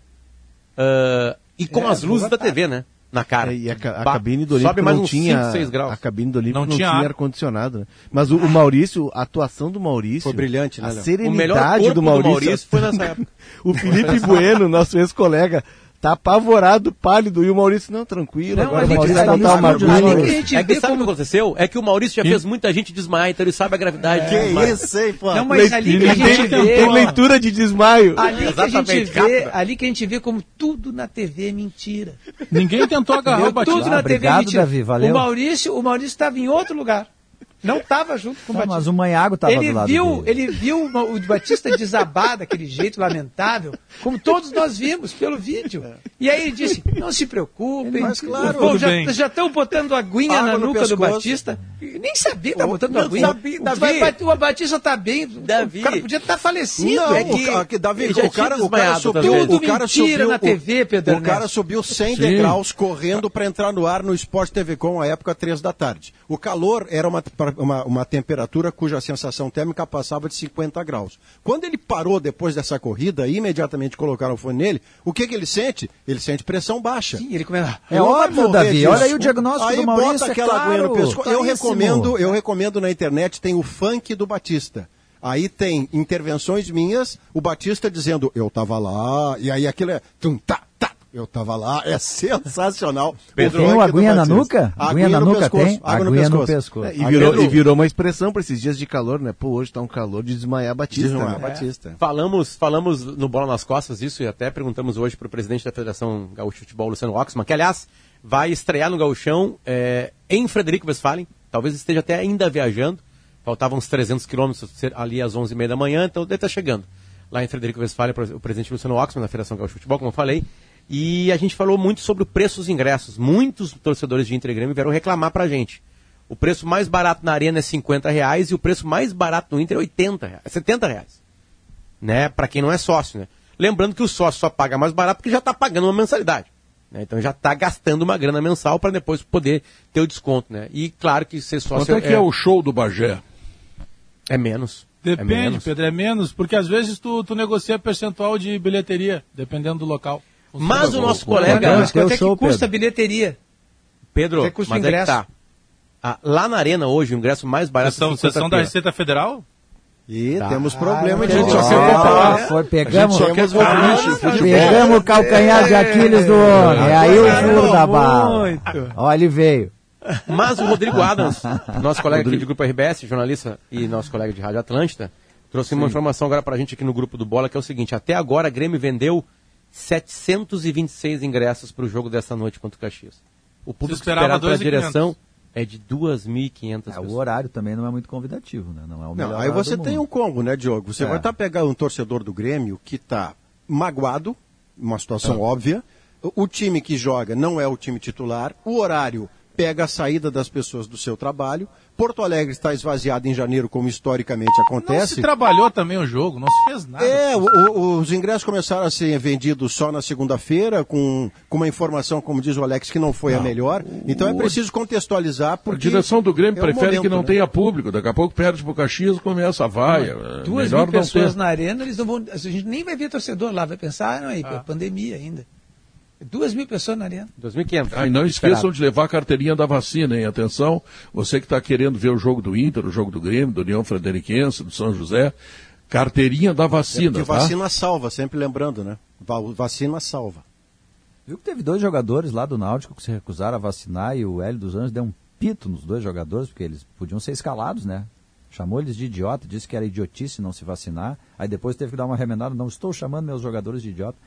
ah, e com
É,
as luzes da
tarde.
TV, né? Na cara.
É, e a, a cabine do Olímpico não tinha
5, 6 graus.
A cabine do Olímpico
Não
não,
tinha
tinha
ar.
ar-condicionado. né? Mas o, o Maurício, a atuação do Maurício.
Foi brilhante, né,
A
Léo?
O melhor
serenidade
corpo
do
do
Maurício.
Maurício foi nessa época.
o Felipe Bueno, nosso ex-colega, tá apavorado, pálido. E o Maurício, não, tranquilo.
Não,
agora
ali
o Maurício
que
vai
tá estúdio,
agulha.
ali
que a gente
É que
vê
sabe o
como-
que aconteceu? É que o Maurício já fez muita gente desmaiar, então ele sabe a gravidade.
Que
do desmaio.
isso, hein, pô?
Não, mas ali que a gente
tem,
vê...
tem leitura de desmaio.
Ali que, a gente vê,
rápido.
ali que a gente vê como tudo na TV é mentira.
Ninguém tentou agarrar o? Batista.
Tudo na TV é
obrigado,
mentira.
Davi, valeu.
O Maurício, o Maurício estava em outro lugar. Não estava junto com o
Tá,
Batista.
mas o Manhago tava
ele
do lado
viu,
dele.
ele viu o o Batista desabar daquele jeito lamentável, como todos nós vimos pelo vídeo. E aí ele disse: "Não se preocupem,
Mas claro,
já já estão botando aguinha
Água
na nuca do. Batista". Nem sabia que tá botando
não
aguinha. O
Davi.
Bat- O Batista tá bem.
Davi.
O cara podia estar falecido.
Não,
É
o,
que-
ca- que, Davi, o cara, o cara subiu, o cara subiu,
na
o-
TV, Pedro
O cara subiu 100
Sim.
degraus correndo para entrar no ar no Esporte TV Com, à época, 3 da tarde. O calor era uma, uma, uma temperatura cuja sensação térmica passava de 50 graus. Quando ele parou depois dessa corrida, imediatamente colocaram o fone nele, o que, que ele sente? Ele sente pressão baixa.
Sim, ele começa.
É
vai
óbvio, Davi.
disso.
Olha aí o diagnóstico
Aí
do Maurício,
bota
é
aquela
claro,
aguinha no pescoço. Eu
claríssimo.
Recomendo, eu recomendo na internet, tem o funk do Batista. Aí tem intervenções minhas, o Batista dizendo, eu tava lá, e aí aquilo é tum, tá, tá, eu tava lá, é sensacional.
Pedro,
O
Tem uma aguinha na nuca?
Aguinha,
Aguinha na
no
nuca
pescoço,
tem?
água no
Aguinha no
pescoço.
pescoço.
É, e, virou,
Pedro,
e virou uma expressão para esses dias de calor, né? Pô, hoje tá um calor de desmaiar Batista.
Desmaiar
né?
Batista.
Falamos, falamos no Bola nas Costas isso e até perguntamos hoje para o presidente da Federação Gaúcha de Futebol, Luciano Oxman, que aliás vai estrear no Gauchão é, em Frederico Westphalen, talvez esteja até ainda viajando, faltavam uns 300 quilômetros ali às 11h30 da manhã, então deve estar chegando lá em Frederico Westphalen, o presidente Luciano Oxman da Federação Gaúcha de Futebol, como eu falei, e a gente falou muito sobre o preço dos ingressos. Muitos torcedores de Inter Grêmio vieram reclamar pra gente. O preço mais barato na arena é 50 reais e o preço mais barato no Inter é 80 reais, 70 reais né, para quem não é sócio, né? Lembrando que o sócio só paga mais barato porque já está pagando uma mensalidade. Né? Então já está gastando uma grana mensal para depois poder ter o desconto, né? E claro que ser sócio
Quanto é que é o show do Bagé?
é menos. é
Depende,
menos.
Pedro, é menos, porque às vezes tu, tu negocia percentual de bilheteria, dependendo do local.
Mas o nosso
Quanto é-
colega
quanto é que
show,
custa a bilheteria?
Pedro,
Quanto é que custa o
mas é que
ingresso?
tá. Ah, lá na Arena hoje, o ingresso mais barato
Sessão,
é 50
sessão da
pila.
Receita Federal?
E
Tá.
temos problema de
Ah,
gente
ó,
só quer comparar.
foi, pegamos,
A gente só quer de futebol.
pegamos o calcanhar de Aquiles do homem. É aí o furo da bala. Olha, ele veio.
Mas o Rodrigo Adams, nosso colega aqui de Grupo RBS, jornalista e nosso colega de Rádio Atlântida, trouxe uma
Sim.
informação agora pra gente aqui no grupo do Bola, que é o seguinte, até agora a Grêmio vendeu 726 ingressos pro jogo dessa noite contra o Caxias. O público
esperava
esperado pela
2.500.
direção é de 2.500
É,
pessoas.
o horário também não é muito convidativo, né? Não é o melhor
Não, aí você
do
tem
mundo.
um combo, né, Diogo? Você
É.
vai estar pegando um torcedor do Grêmio que está magoado, uma situação óbvia. O o time que joga não é o time titular. O horário pega a saída das pessoas do seu trabalho. Porto Alegre está esvaziado em janeiro, como historicamente
Não
acontece.
se trabalhou também o jogo, não se fez nada.
É, o- o- os ingressos começaram a ser vendidos só na segunda-feira, com, com uma informação, como diz o Alex, que não foi a melhor. Então é preciso contextualizar,
A
porque...
direção do Grêmio
é o
prefere
momento,
que não
né?
tenha público. Daqui a pouco perde pro Caxias e começa a vaia. É
Duas
Melhor
mil
não
pessoas
ter.
na arena, eles não vão. A gente nem vai ver torcedor lá, vai pensar, ah, não, aí,
Ah.
pandemia ainda. Duas mil pessoas na arena.
2.500.
Ah, e não esqueçam de levar a carteirinha da vacina, hein? Atenção, você que está querendo ver o jogo do Inter, o jogo do Grêmio, do União Frederiquense, do São José, carteirinha da
É
vacina,
porque
tá?
vacina salva, sempre lembrando, né? Va- Vacina salva.
Viu que teve dois jogadores lá do Náutico que se recusaram a vacinar e o Hélio dos Anjos deu um pito nos dois jogadores, porque eles podiam ser escalados, né? Chamou eles de idiota, disse que era idiotice não se vacinar. Aí depois teve que dar uma remendada, não estou chamando meus jogadores de idiota.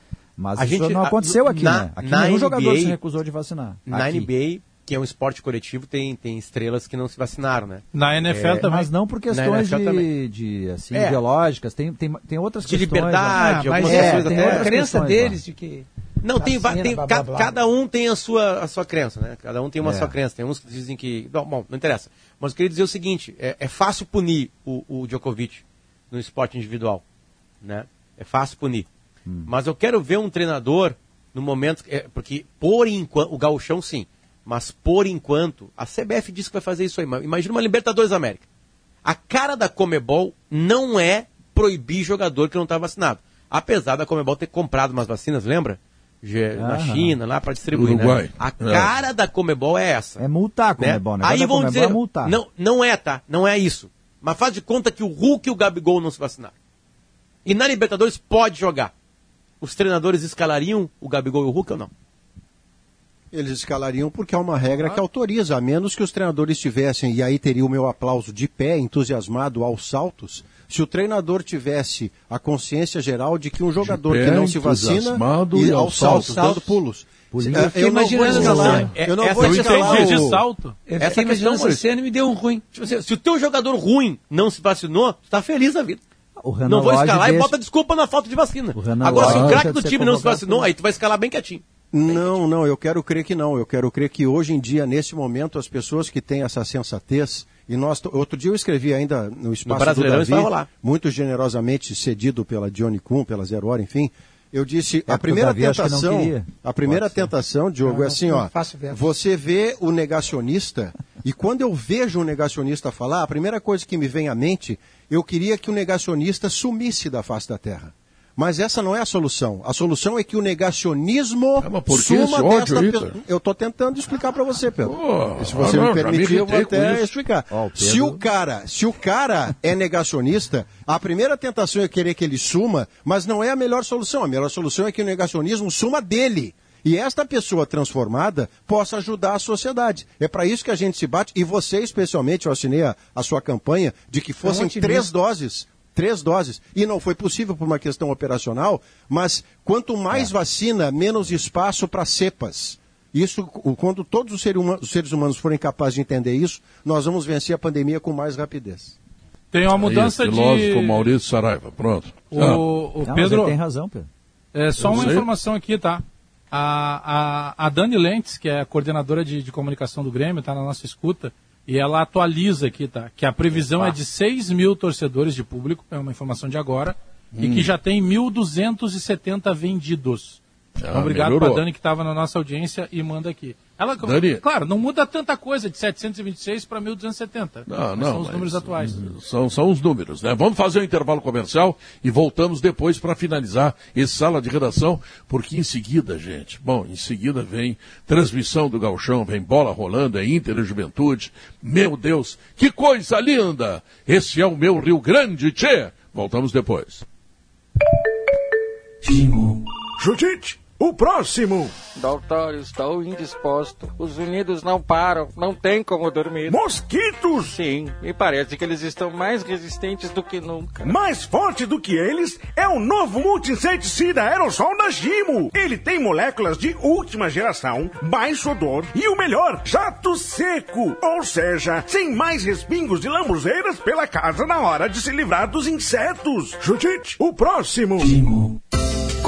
Mas
A
isso
gente-
não
a-
aconteceu aqui,
na-
né? Aqui
na
nenhum jogador
NBA
se recusou de vacinar.
Na
Aqui.
NBA, que é um esporte coletivo, tem, tem estrelas que não se vacinaram, né?
Na NFL também.
Mas não por questões de, de, assim,
É.
ideológicas, tem, tem, tem outras
De
questões.
liberdade,
né?
algumas
é,
questões
tem
até-
outras
A crença
questões,
deles
lá.
de que.
Não, tem, tem
blá, blá, blá.
cada um tem a sua, a sua crença, né? Cada um tem uma
É.
sua crença. Tem uns que dizem que. Bom, bom, não interessa. Mas eu queria dizer o seguinte: é, é fácil punir o, o Djokovic no esporte individual. Né? É fácil punir.
Hum.
Mas eu quero ver um treinador no momento. é, porque por enquanto. O Gauchão sim. Mas por enquanto, a CBF disse que vai fazer isso aí. Imagina uma Libertadores da América. A cara da Comebol não é proibir jogador que não está vacinado. Apesar da Comebol ter comprado umas vacinas, lembra? Na
Aham.
China, lá para distribuir. né? A
É.
cara da Comebol é essa.
É multar a
né?
Comebol, né?
Aí
Cada
vão dizer,
é multar.
não, não é, tá? Não é isso. Mas faz de conta que o Hulk e o Gabigol não se vacinaram. E na Libertadores pode jogar. Os treinadores escalariam o Gabigol e o Hulk ou não?
Eles escalariam porque é uma regra que autoriza, a menos que os treinadores tivessem, e aí teria o meu aplauso de pé, entusiasmado aos saltos, se o treinador tivesse a consciência geral de que um jogador
pé,
que não se vacina e
e
aos saltos,
saltos.
dando pulos. É,
Eu
eu não vou escalar,
essa-
eu não
essa
vou escalar
de
o-
salto.
Eu
Essa questão,
essa cena e me deu um ruim.
Tipo assim, se o teu jogador ruim não se vacinou, tu tá feliz na vida.
O Renan
não vou
Lodge
escalar e
deixa-
bota desculpa na falta de vacina.
O Renan
Agora, se o craque do time não se vacinou, aí tu vai escalar bem quietinho.
Não, não, eu quero crer que não. Eu quero crer que hoje em dia, nesse momento, as pessoas que têm essa sensatez, e nós, outro dia eu escrevi ainda no espaço do
isso vai
Davi, muito generosamente cedido pela Johnny Kuhn, pela Zero Hora, enfim, eu disse,
É,
a primeira
Davi
tentação, a primeira
Pode
tentação, Diogo,
Não,
é assim, ó, você vê o negacionista, e quando eu vejo o negacionista falar, a primeira coisa que me vem à mente, eu queria que o negacionista sumisse da face da Terra. Mas essa não é a solução. A solução é que o negacionismo
Ah, mas
suma desta
aí,
pe-
cara?
Eu estou tentando explicar para você, Pedro. E se você
ah,
me permitir, eu vou até explicar.
Ó, o Pedro-
Se o cara, se o cara é negacionista, a primeira tentação é querer que ele suma, mas não é a melhor solução. A melhor solução é que o negacionismo suma dele. E esta pessoa transformada possa ajudar a sociedade. É para isso que a gente se bate. E você, especialmente, eu assinei a, a sua campanha de que fossem
otimista.
três doses. Três doses. E não foi possível por uma questão operacional, mas quanto mais vacina, menos espaço para cepas. Isso, quando todos os seres, humanos, forem capazes de entender isso, nós vamos vencer a pandemia com mais rapidez.
Tem uma
Aí,
mudança
filósofo
de.
Maurício Saraiva, pronto.
O,
Ah,
o
Não, mas
Pedro.
tem razão, Pedro.
É só
Eu
uma
sei.
informação aqui, tá? A, a, a Dani Lentes, que é a coordenadora de, de comunicação do Grêmio, está na nossa escuta, e ela atualiza aqui, tá? Que a previsão é de 6 mil torcedores de público, é uma informação de agora, e
Hum.
que já tem 1.270 vendidos.
Ah,
Então, obrigado para Dani que estava na nossa audiência e manda aqui. Ela,
Dani.
Claro, não muda tanta coisa de 726 para 1270.
Não,
Mas
não.
São os
mas
números atuais.
São, são os números, né? Vamos fazer o intervalo comercial e voltamos depois para finalizar esse sala de redação, porque em seguida, gente, bom, em seguida vem transmissão do Galchão, vem bola rolando, é Inter e Juventude. Meu Deus, que coisa linda! Esse é o meu Rio Grande, tchê! Voltamos depois.
Judite, o próximo.
Doutor, estou indisposto. Os unidos não param, não tem como dormir.
Mosquitos?
Sim, me parece que eles estão mais resistentes do que nunca.
Mais forte do que eles é o novo multi-inseticida aerossol da Gimo. Ele tem moléculas de última geração, baixo odor e o melhor, jato seco. Ou seja, sem mais respingos de lambuzeiras pela casa na hora de se livrar dos insetos. Judite, o próximo.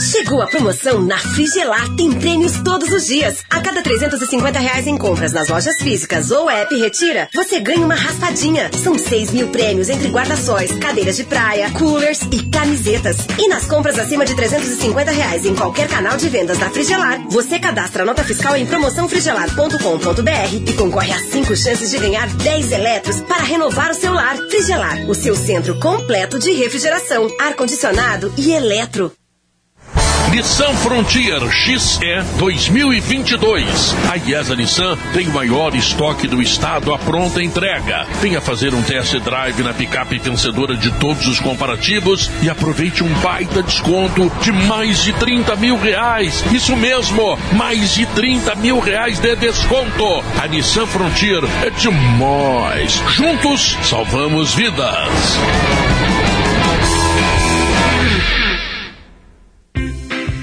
Chegou a promoção na Frigelar. Tem prêmios todos os dias. A cada 350 reais em compras nas lojas físicas ou app Retira, você ganha uma raspadinha. São 6 mil prêmios entre guarda-sóis, cadeiras de praia, coolers e camisetas. E nas compras acima de 350 reais em qualquer canal de vendas da Frigelar, você cadastra a nota fiscal em promoçãofrigelar.com.br e concorre a 5 chances de ganhar 10 eletros para renovar o seu lar. Frigelar, o seu centro completo de refrigeração, ar-condicionado e eletro.
Nissan Frontier XE 2022. A IESA Nissan tem o maior estoque do estado à pronta entrega. Venha fazer um test drive na picape vencedora de todos os comparativos e aproveite um baita desconto de mais de 30 mil reais. Isso mesmo, mais de 30 mil reais de desconto. A Nissan Frontier é demais. Juntos, salvamos vidas.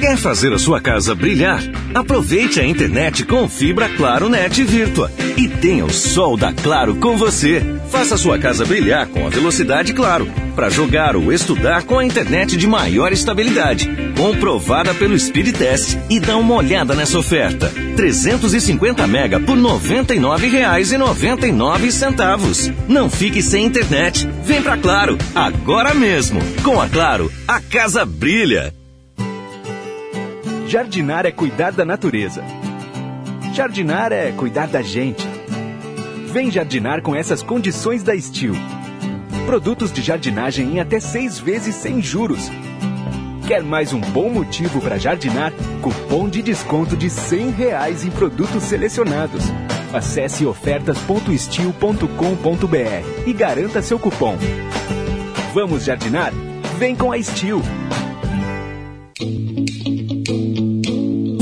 Quer fazer a sua casa brilhar? Aproveite a internet com fibra Claro Net Virtua e tenha o sol da Claro com você. Faça a sua casa brilhar com a velocidade Claro, para jogar ou estudar com a internet de maior estabilidade, comprovada pelo Speed Test. E dá uma olhada nessa oferta: 350 mega por R$ 99,99. Não fique sem internet. Vem pra Claro, agora mesmo. Com a Claro, a casa brilha.
Jardinar é cuidar da natureza. Jardinar é cuidar da gente. Vem jardinar com essas condições da Steel. Produtos de jardinagem em até seis vezes sem juros. Quer mais um bom motivo para jardinar? Cupom de desconto de 100 reais em produtos selecionados. Acesse ofertas.steel.com.br e garanta seu cupom. Vamos jardinar? Vem com a Steel.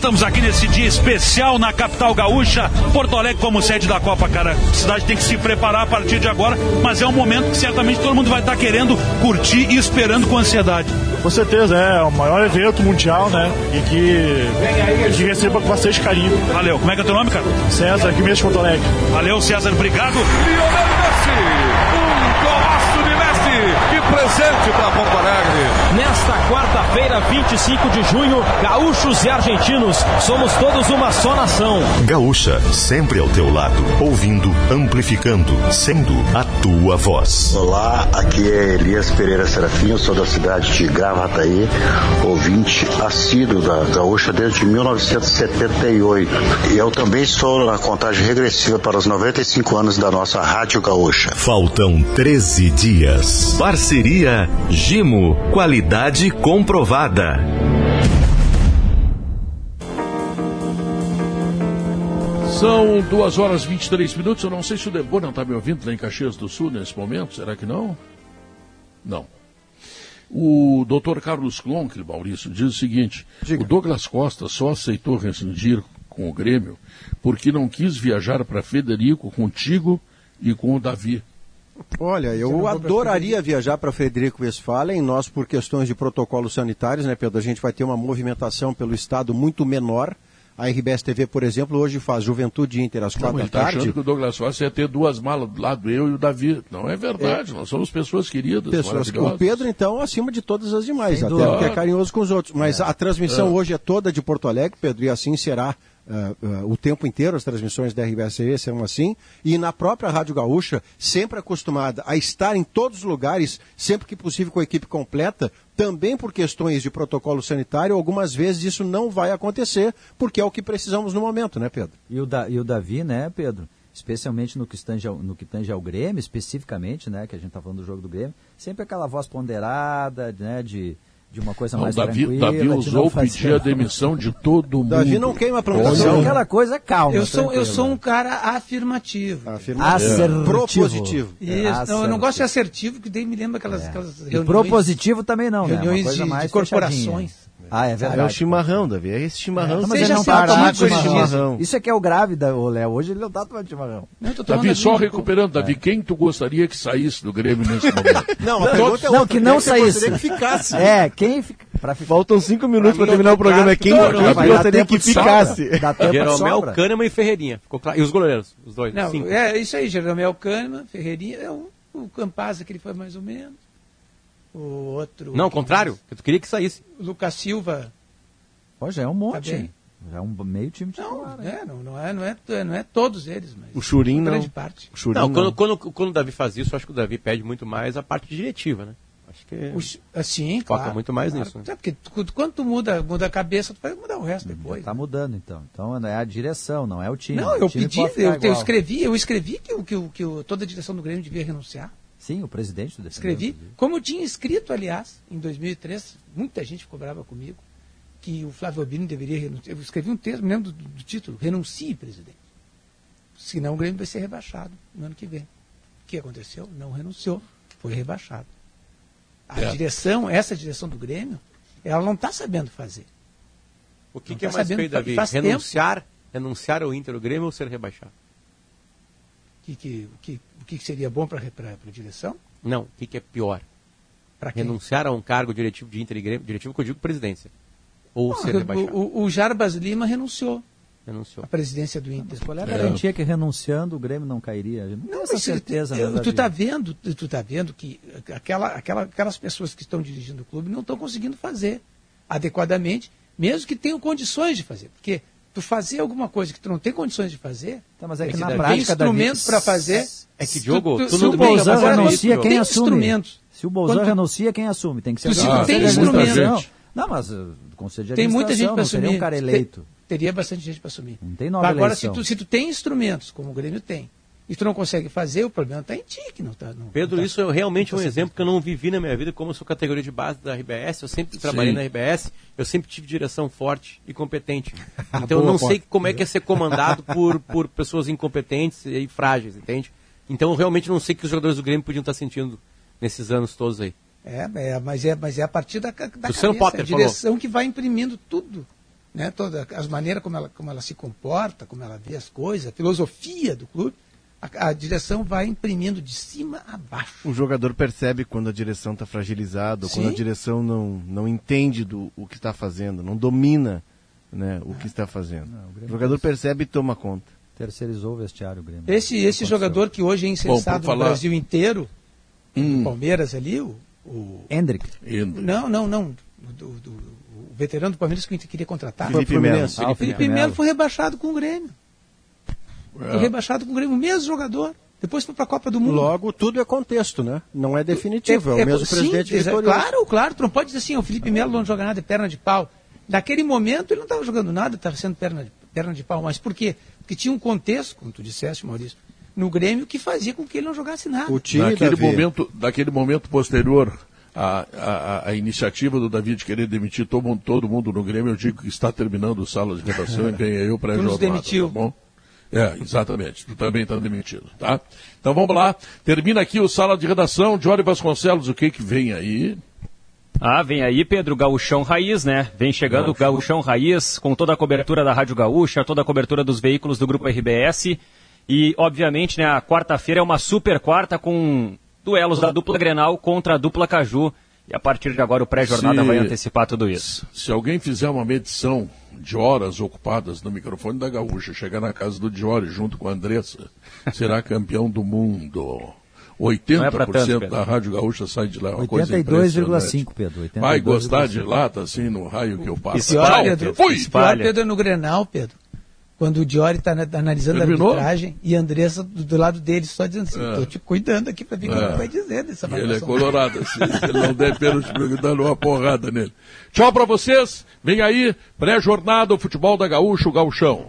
Estamos aqui nesse dia especial na capital gaúcha, Porto Alegre como sede da Copa, cara. A cidade tem que se preparar a partir de agora, mas é um momento que certamente todo mundo vai estar querendo curtir e esperando com ansiedade.
Com certeza, é o maior evento mundial, né? E que a gente receba com bastante carinho.
Valeu. Como é que é o teu nome, cara?
César, aqui mesmo de Porto Alegre.
Valeu, César. Obrigado.
Presente para Porto Alegre.
Nesta quarta-feira, 25 de junho, gaúchos e argentinos, somos todos uma só nação.
Gaúcha, sempre ao teu lado, ouvindo, amplificando, sendo a tua voz.
Olá, aqui é Elias Pereira Serafim, eu sou da cidade de Gravataí, ouvinte assíduo da Gaúcha desde 1978. E eu também estou na contagem regressiva para os 95 anos da nossa Rádio Gaúcha.
Faltam 13 dias.
Parceria Gimo, qualidade comprovada.
São duas horas e 23 minutos. Eu não sei se o Debona está me ouvindo lá em Caxias do Sul nesse momento. Será que não? Não. O doutor Carlos Klonkel, Maurício, diz o seguinte: o Douglas Costa só aceitou rescindir com o Grêmio porque não quis viajar para Federico contigo e com o Davi.
Olha, eu adoraria viajar para Frederico Westphalen, nós por questões de protocolos sanitários, né, Pedro? A gente vai ter uma movimentação pelo estado muito menor. A RBS TV, por exemplo, hoje faz Juventude Inter às quatro da
está
tarde.
achando que o Douglas Costa ia ter duas malas do lado, eu e o Davi. Não é verdade, nós somos pessoas queridas,
Pessoas que, o. Pedro, então, acima de todas as demais,
Sem
até
dúvida.
porque é carinhoso com os outros. Mas a transmissão
É.
hoje é toda de Porto Alegre, Pedro, e assim será ah, o tempo inteiro. As transmissões da RBSE serão assim. E na própria Rádio Gaúcha, sempre acostumada a estar em todos os lugares, sempre que possível com a equipe completa, também por questões de protocolo sanitário, algumas vezes isso não vai acontecer, porque é o que precisamos no momento, né, Pedro?
E o, da, e o Davi, né, Pedro? Especialmente no que, tange ao, no que tange ao Grêmio, especificamente, né, que a gente está falando do jogo do Grêmio, sempre aquela voz ponderada, né, de, de uma coisa
Não,
mais
o Davi,
tranquila.
Davi
de
usou
não fazer-
pedir a demissão de todo mundo.
Davi não queima a
plantação.
Olha,
Aquela coisa calma.
Eu sou, eu sou um cara afirmativo.
Assertivo.
Propositivo.
Isso, não, eu não gosto de assertivo, que daí me lembra aquelas, aquelas
E
reuniões.
propositivo também não, né? Uma
reuniões
coisa
de,
mais
de corporações.
Ah, é verdade.
É o chimarrão, Davi. É esse chimarrão.
Não, mas ele não tá tomando
com esse
chimarrão. Isso é que é o grave da o Léo. Hoje ele não tá tomando chimarrão.
Davi, só recuperando, Davi, quem tu gostaria que saísse do Grêmio nesse momento?
Não,
a pergunta é
Todos-
Não, que não saísse.
gostaria que ficasse?
É, quem fica. Pra ficar.
Faltam cinco minutos para terminar o programa. É
tô
quem gostaria que ficasse?
Jeromel. Kahneman e Ferreirinha. Ficou claro. E os goleiros, os dois.
Não, é isso aí, Jeromel Kahneman, Ferreirinha, é o, Campaz, que ele foi mais ou menos. O outro.
Não, ao contrário. Eu queria que saísse.
O Lucas Silva.
Pô, já é um monte.
Tá
já é um meio time
Não,
titular. hein?
é, não, não, é, não, é, não é todos eles, mas.
O Churim
uma
não.
grande parte.
O Churim
Não,
não.
quando, quando, quando o Davi faz isso, eu acho que o Davi pede muito mais a parte diretiva, né? Acho que
Os- assim,
foca
claro.
muito mais
claro.
nisso. né?
É porque tu- quando tu muda, muda a cabeça, tu vai mudar o resto depois.
Tá mudando então. Então é a direção, não é o time.
Não,
O
eu
time
pedi, eu, eu escrevi, eu escrevi que, o- que, o- que o- toda a direção do Grêmio devia renunciar.
Sim, o presidente do
Escrevi, como eu tinha escrito, aliás, em 2003, muita gente ficou brava comigo, que o Flávio Albino deveria renunciar. Eu escrevi um texto, me lembro do, do título, renuncie, presidente. Senão o Grêmio vai ser rebaixado no ano que vem. O que aconteceu? Não renunciou, foi rebaixado. A
É.
direção, essa direção do Grêmio, ela não está sabendo fazer.
O que, que é
tá
mais
sabendo,
feio, Davi?
tempo.
Renunciar, renunciar ao Inter, o Grêmio ou ser rebaixado?
O que, que, o que, o que seria bom para a direção?
Não, o que, que é pior? Renunciar a um cargo diretivo de Inter e Grêmio, diretivo que eu digo presidência. Ou
Não,
ser
o-
rebaixado.
o, o Jarbas Lima renunciou
Renunciou.
à presidência do Inter.
Qual é a garantia que renunciando o Grêmio não cairia? Não, tenho essa certeza,
tu,
né,
tu
Davi?
tá vendo, tu, tu tá vendo que aquela, aquela, aquelas pessoas que estão dirigindo o clube não estão conseguindo fazer adequadamente, mesmo que tenham condições de fazer. Porque tu fazer alguma coisa que tu não tem condições de fazer,
Tá, mas é que
tu
na
tem
prática, Davi,
instrumentos para fazer.
É que, Diogo, tu
tu
Se o Bolzan
agora
renuncia, quem
tem
assume?
instrumentos.
Se o Bolzan
tu-
renuncia, quem assume? Tem que ser
Tu- se tu tem instrumentos-.
Não, mas uh, do conselho de
Tem muita gente
administração,
para assumir.
um cara
Te-
eleito.
Teria bastante gente para assumir.
Não tem nova
Agora, se tu, se tu tem instrumentos, como o Grêmio tem, e tu não consegue fazer, o problema está em ti, que não tá, não,
Pedro,
não tá-
isso é realmente
não
um
tá
exemplo que eu não vivi na minha vida, como eu sou categoria de base da RBS, eu sempre trabalhei
Sim.
na RBS, eu sempre tive direção forte e competente. Então eu não sei
Potter.
como é que é ser comandado por, por pessoas incompetentes e frágeis, entende? Então eu realmente não sei o que os jogadores do Grêmio podiam estar sentindo nesses anos todos aí.
É, é, mas, é, mas é a partir da, da cabeça,
Potter
a direção que vai imprimindo tudo. Né? Toda, as maneiras como ela, como ela se comporta, como ela vê as coisas, a filosofia do clube, a, a direção vai imprimindo de cima a baixo.
O jogador percebe quando a direção está fragilizada, quando a direção não, não entende do, o que está fazendo, não domina né, o que está fazendo. o jogador percebe e toma conta.
Terceirizou o vestiário, o Grêmio.
Esse, esse jogador que hoje é incensado
falar-
no Brasil inteiro,
Hum.
Palmeiras ali, o, o-
Hendrick.
Não, não, não. O, do- do- o veterano do Palmeiras que o Inter queria contratar.
Felipe Melo.
Ah, o
Felipe Melo foi rebaixado com o Grêmio.
É.
Rebaixado com o Grêmio, o mesmo jogador. Depois foi para a Copa do Mundo.
Logo, tudo é contexto, né? Não é definitivo, é, o mesmo
sim,
presidente vitorioso.
Claro, claro. Tu não pode dizer assim, o Felipe Melo não joga nada, é perna de pau. Naquele momento ele não estava jogando nada, estava sendo perna de, perna de pau. Mas por quê? Porque tinha um contexto, como tu disseste, Maurício, no Grêmio que fazia com que ele não jogasse nada.
O time,
Naquele
Davi,
momento, naquele momento posterior à, à, à iniciativa do Davi de querer demitir todo mundo, todo mundo no Grêmio, eu digo que está terminando o sala de redação e ganhei eu para
Tu nos
jornada,
demitiu.
tá bom? É, exatamente. Tu também está demitido, tá? Então vamos lá. Termina aqui o sala de redação. Jory Vasconcelos, o que que vem aí?
Ah, vem aí, Pedro, Gaúchão Raiz, né? Vem chegando o Gaúchão Raiz, com toda a cobertura da Rádio Gaúcha, toda a cobertura dos veículos do Grupo RBS. E, obviamente, né, a quarta-feira é uma super quarta com duelos da dupla Grenal contra a dupla Caju. E a partir de agora o pré-jornada vai antecipar tudo isso.
Se alguém fizer uma medição de horas ocupadas no microfone da Gaúcha, chegar na casa do Diori junto com a Andressa, será campeão do mundo.
Não é pra
80%
tanto,
da Rádio Gaúcha sai de lá. é Uma coisa
82,5,
impressionante.
Pedro.
Vai gostar de
82,5.
lata assim no raio que eu passo. Pau,
Pedro,
Fui!
pior, Pedro, é no Grenal, Pedro. Quando o Diori está analisando
Terminou?
a arbitragem e a Andressa do, do lado dele só dizendo assim,
É.
tô te cuidando aqui para ver o que
É.
ele vai dizer dessa
ele é colorado, assim, se ele não der pênalti, dando uma porrada nele. Tchau pra vocês, vem aí, pré-jornada, o futebol da Gaúcha, o Gauchão.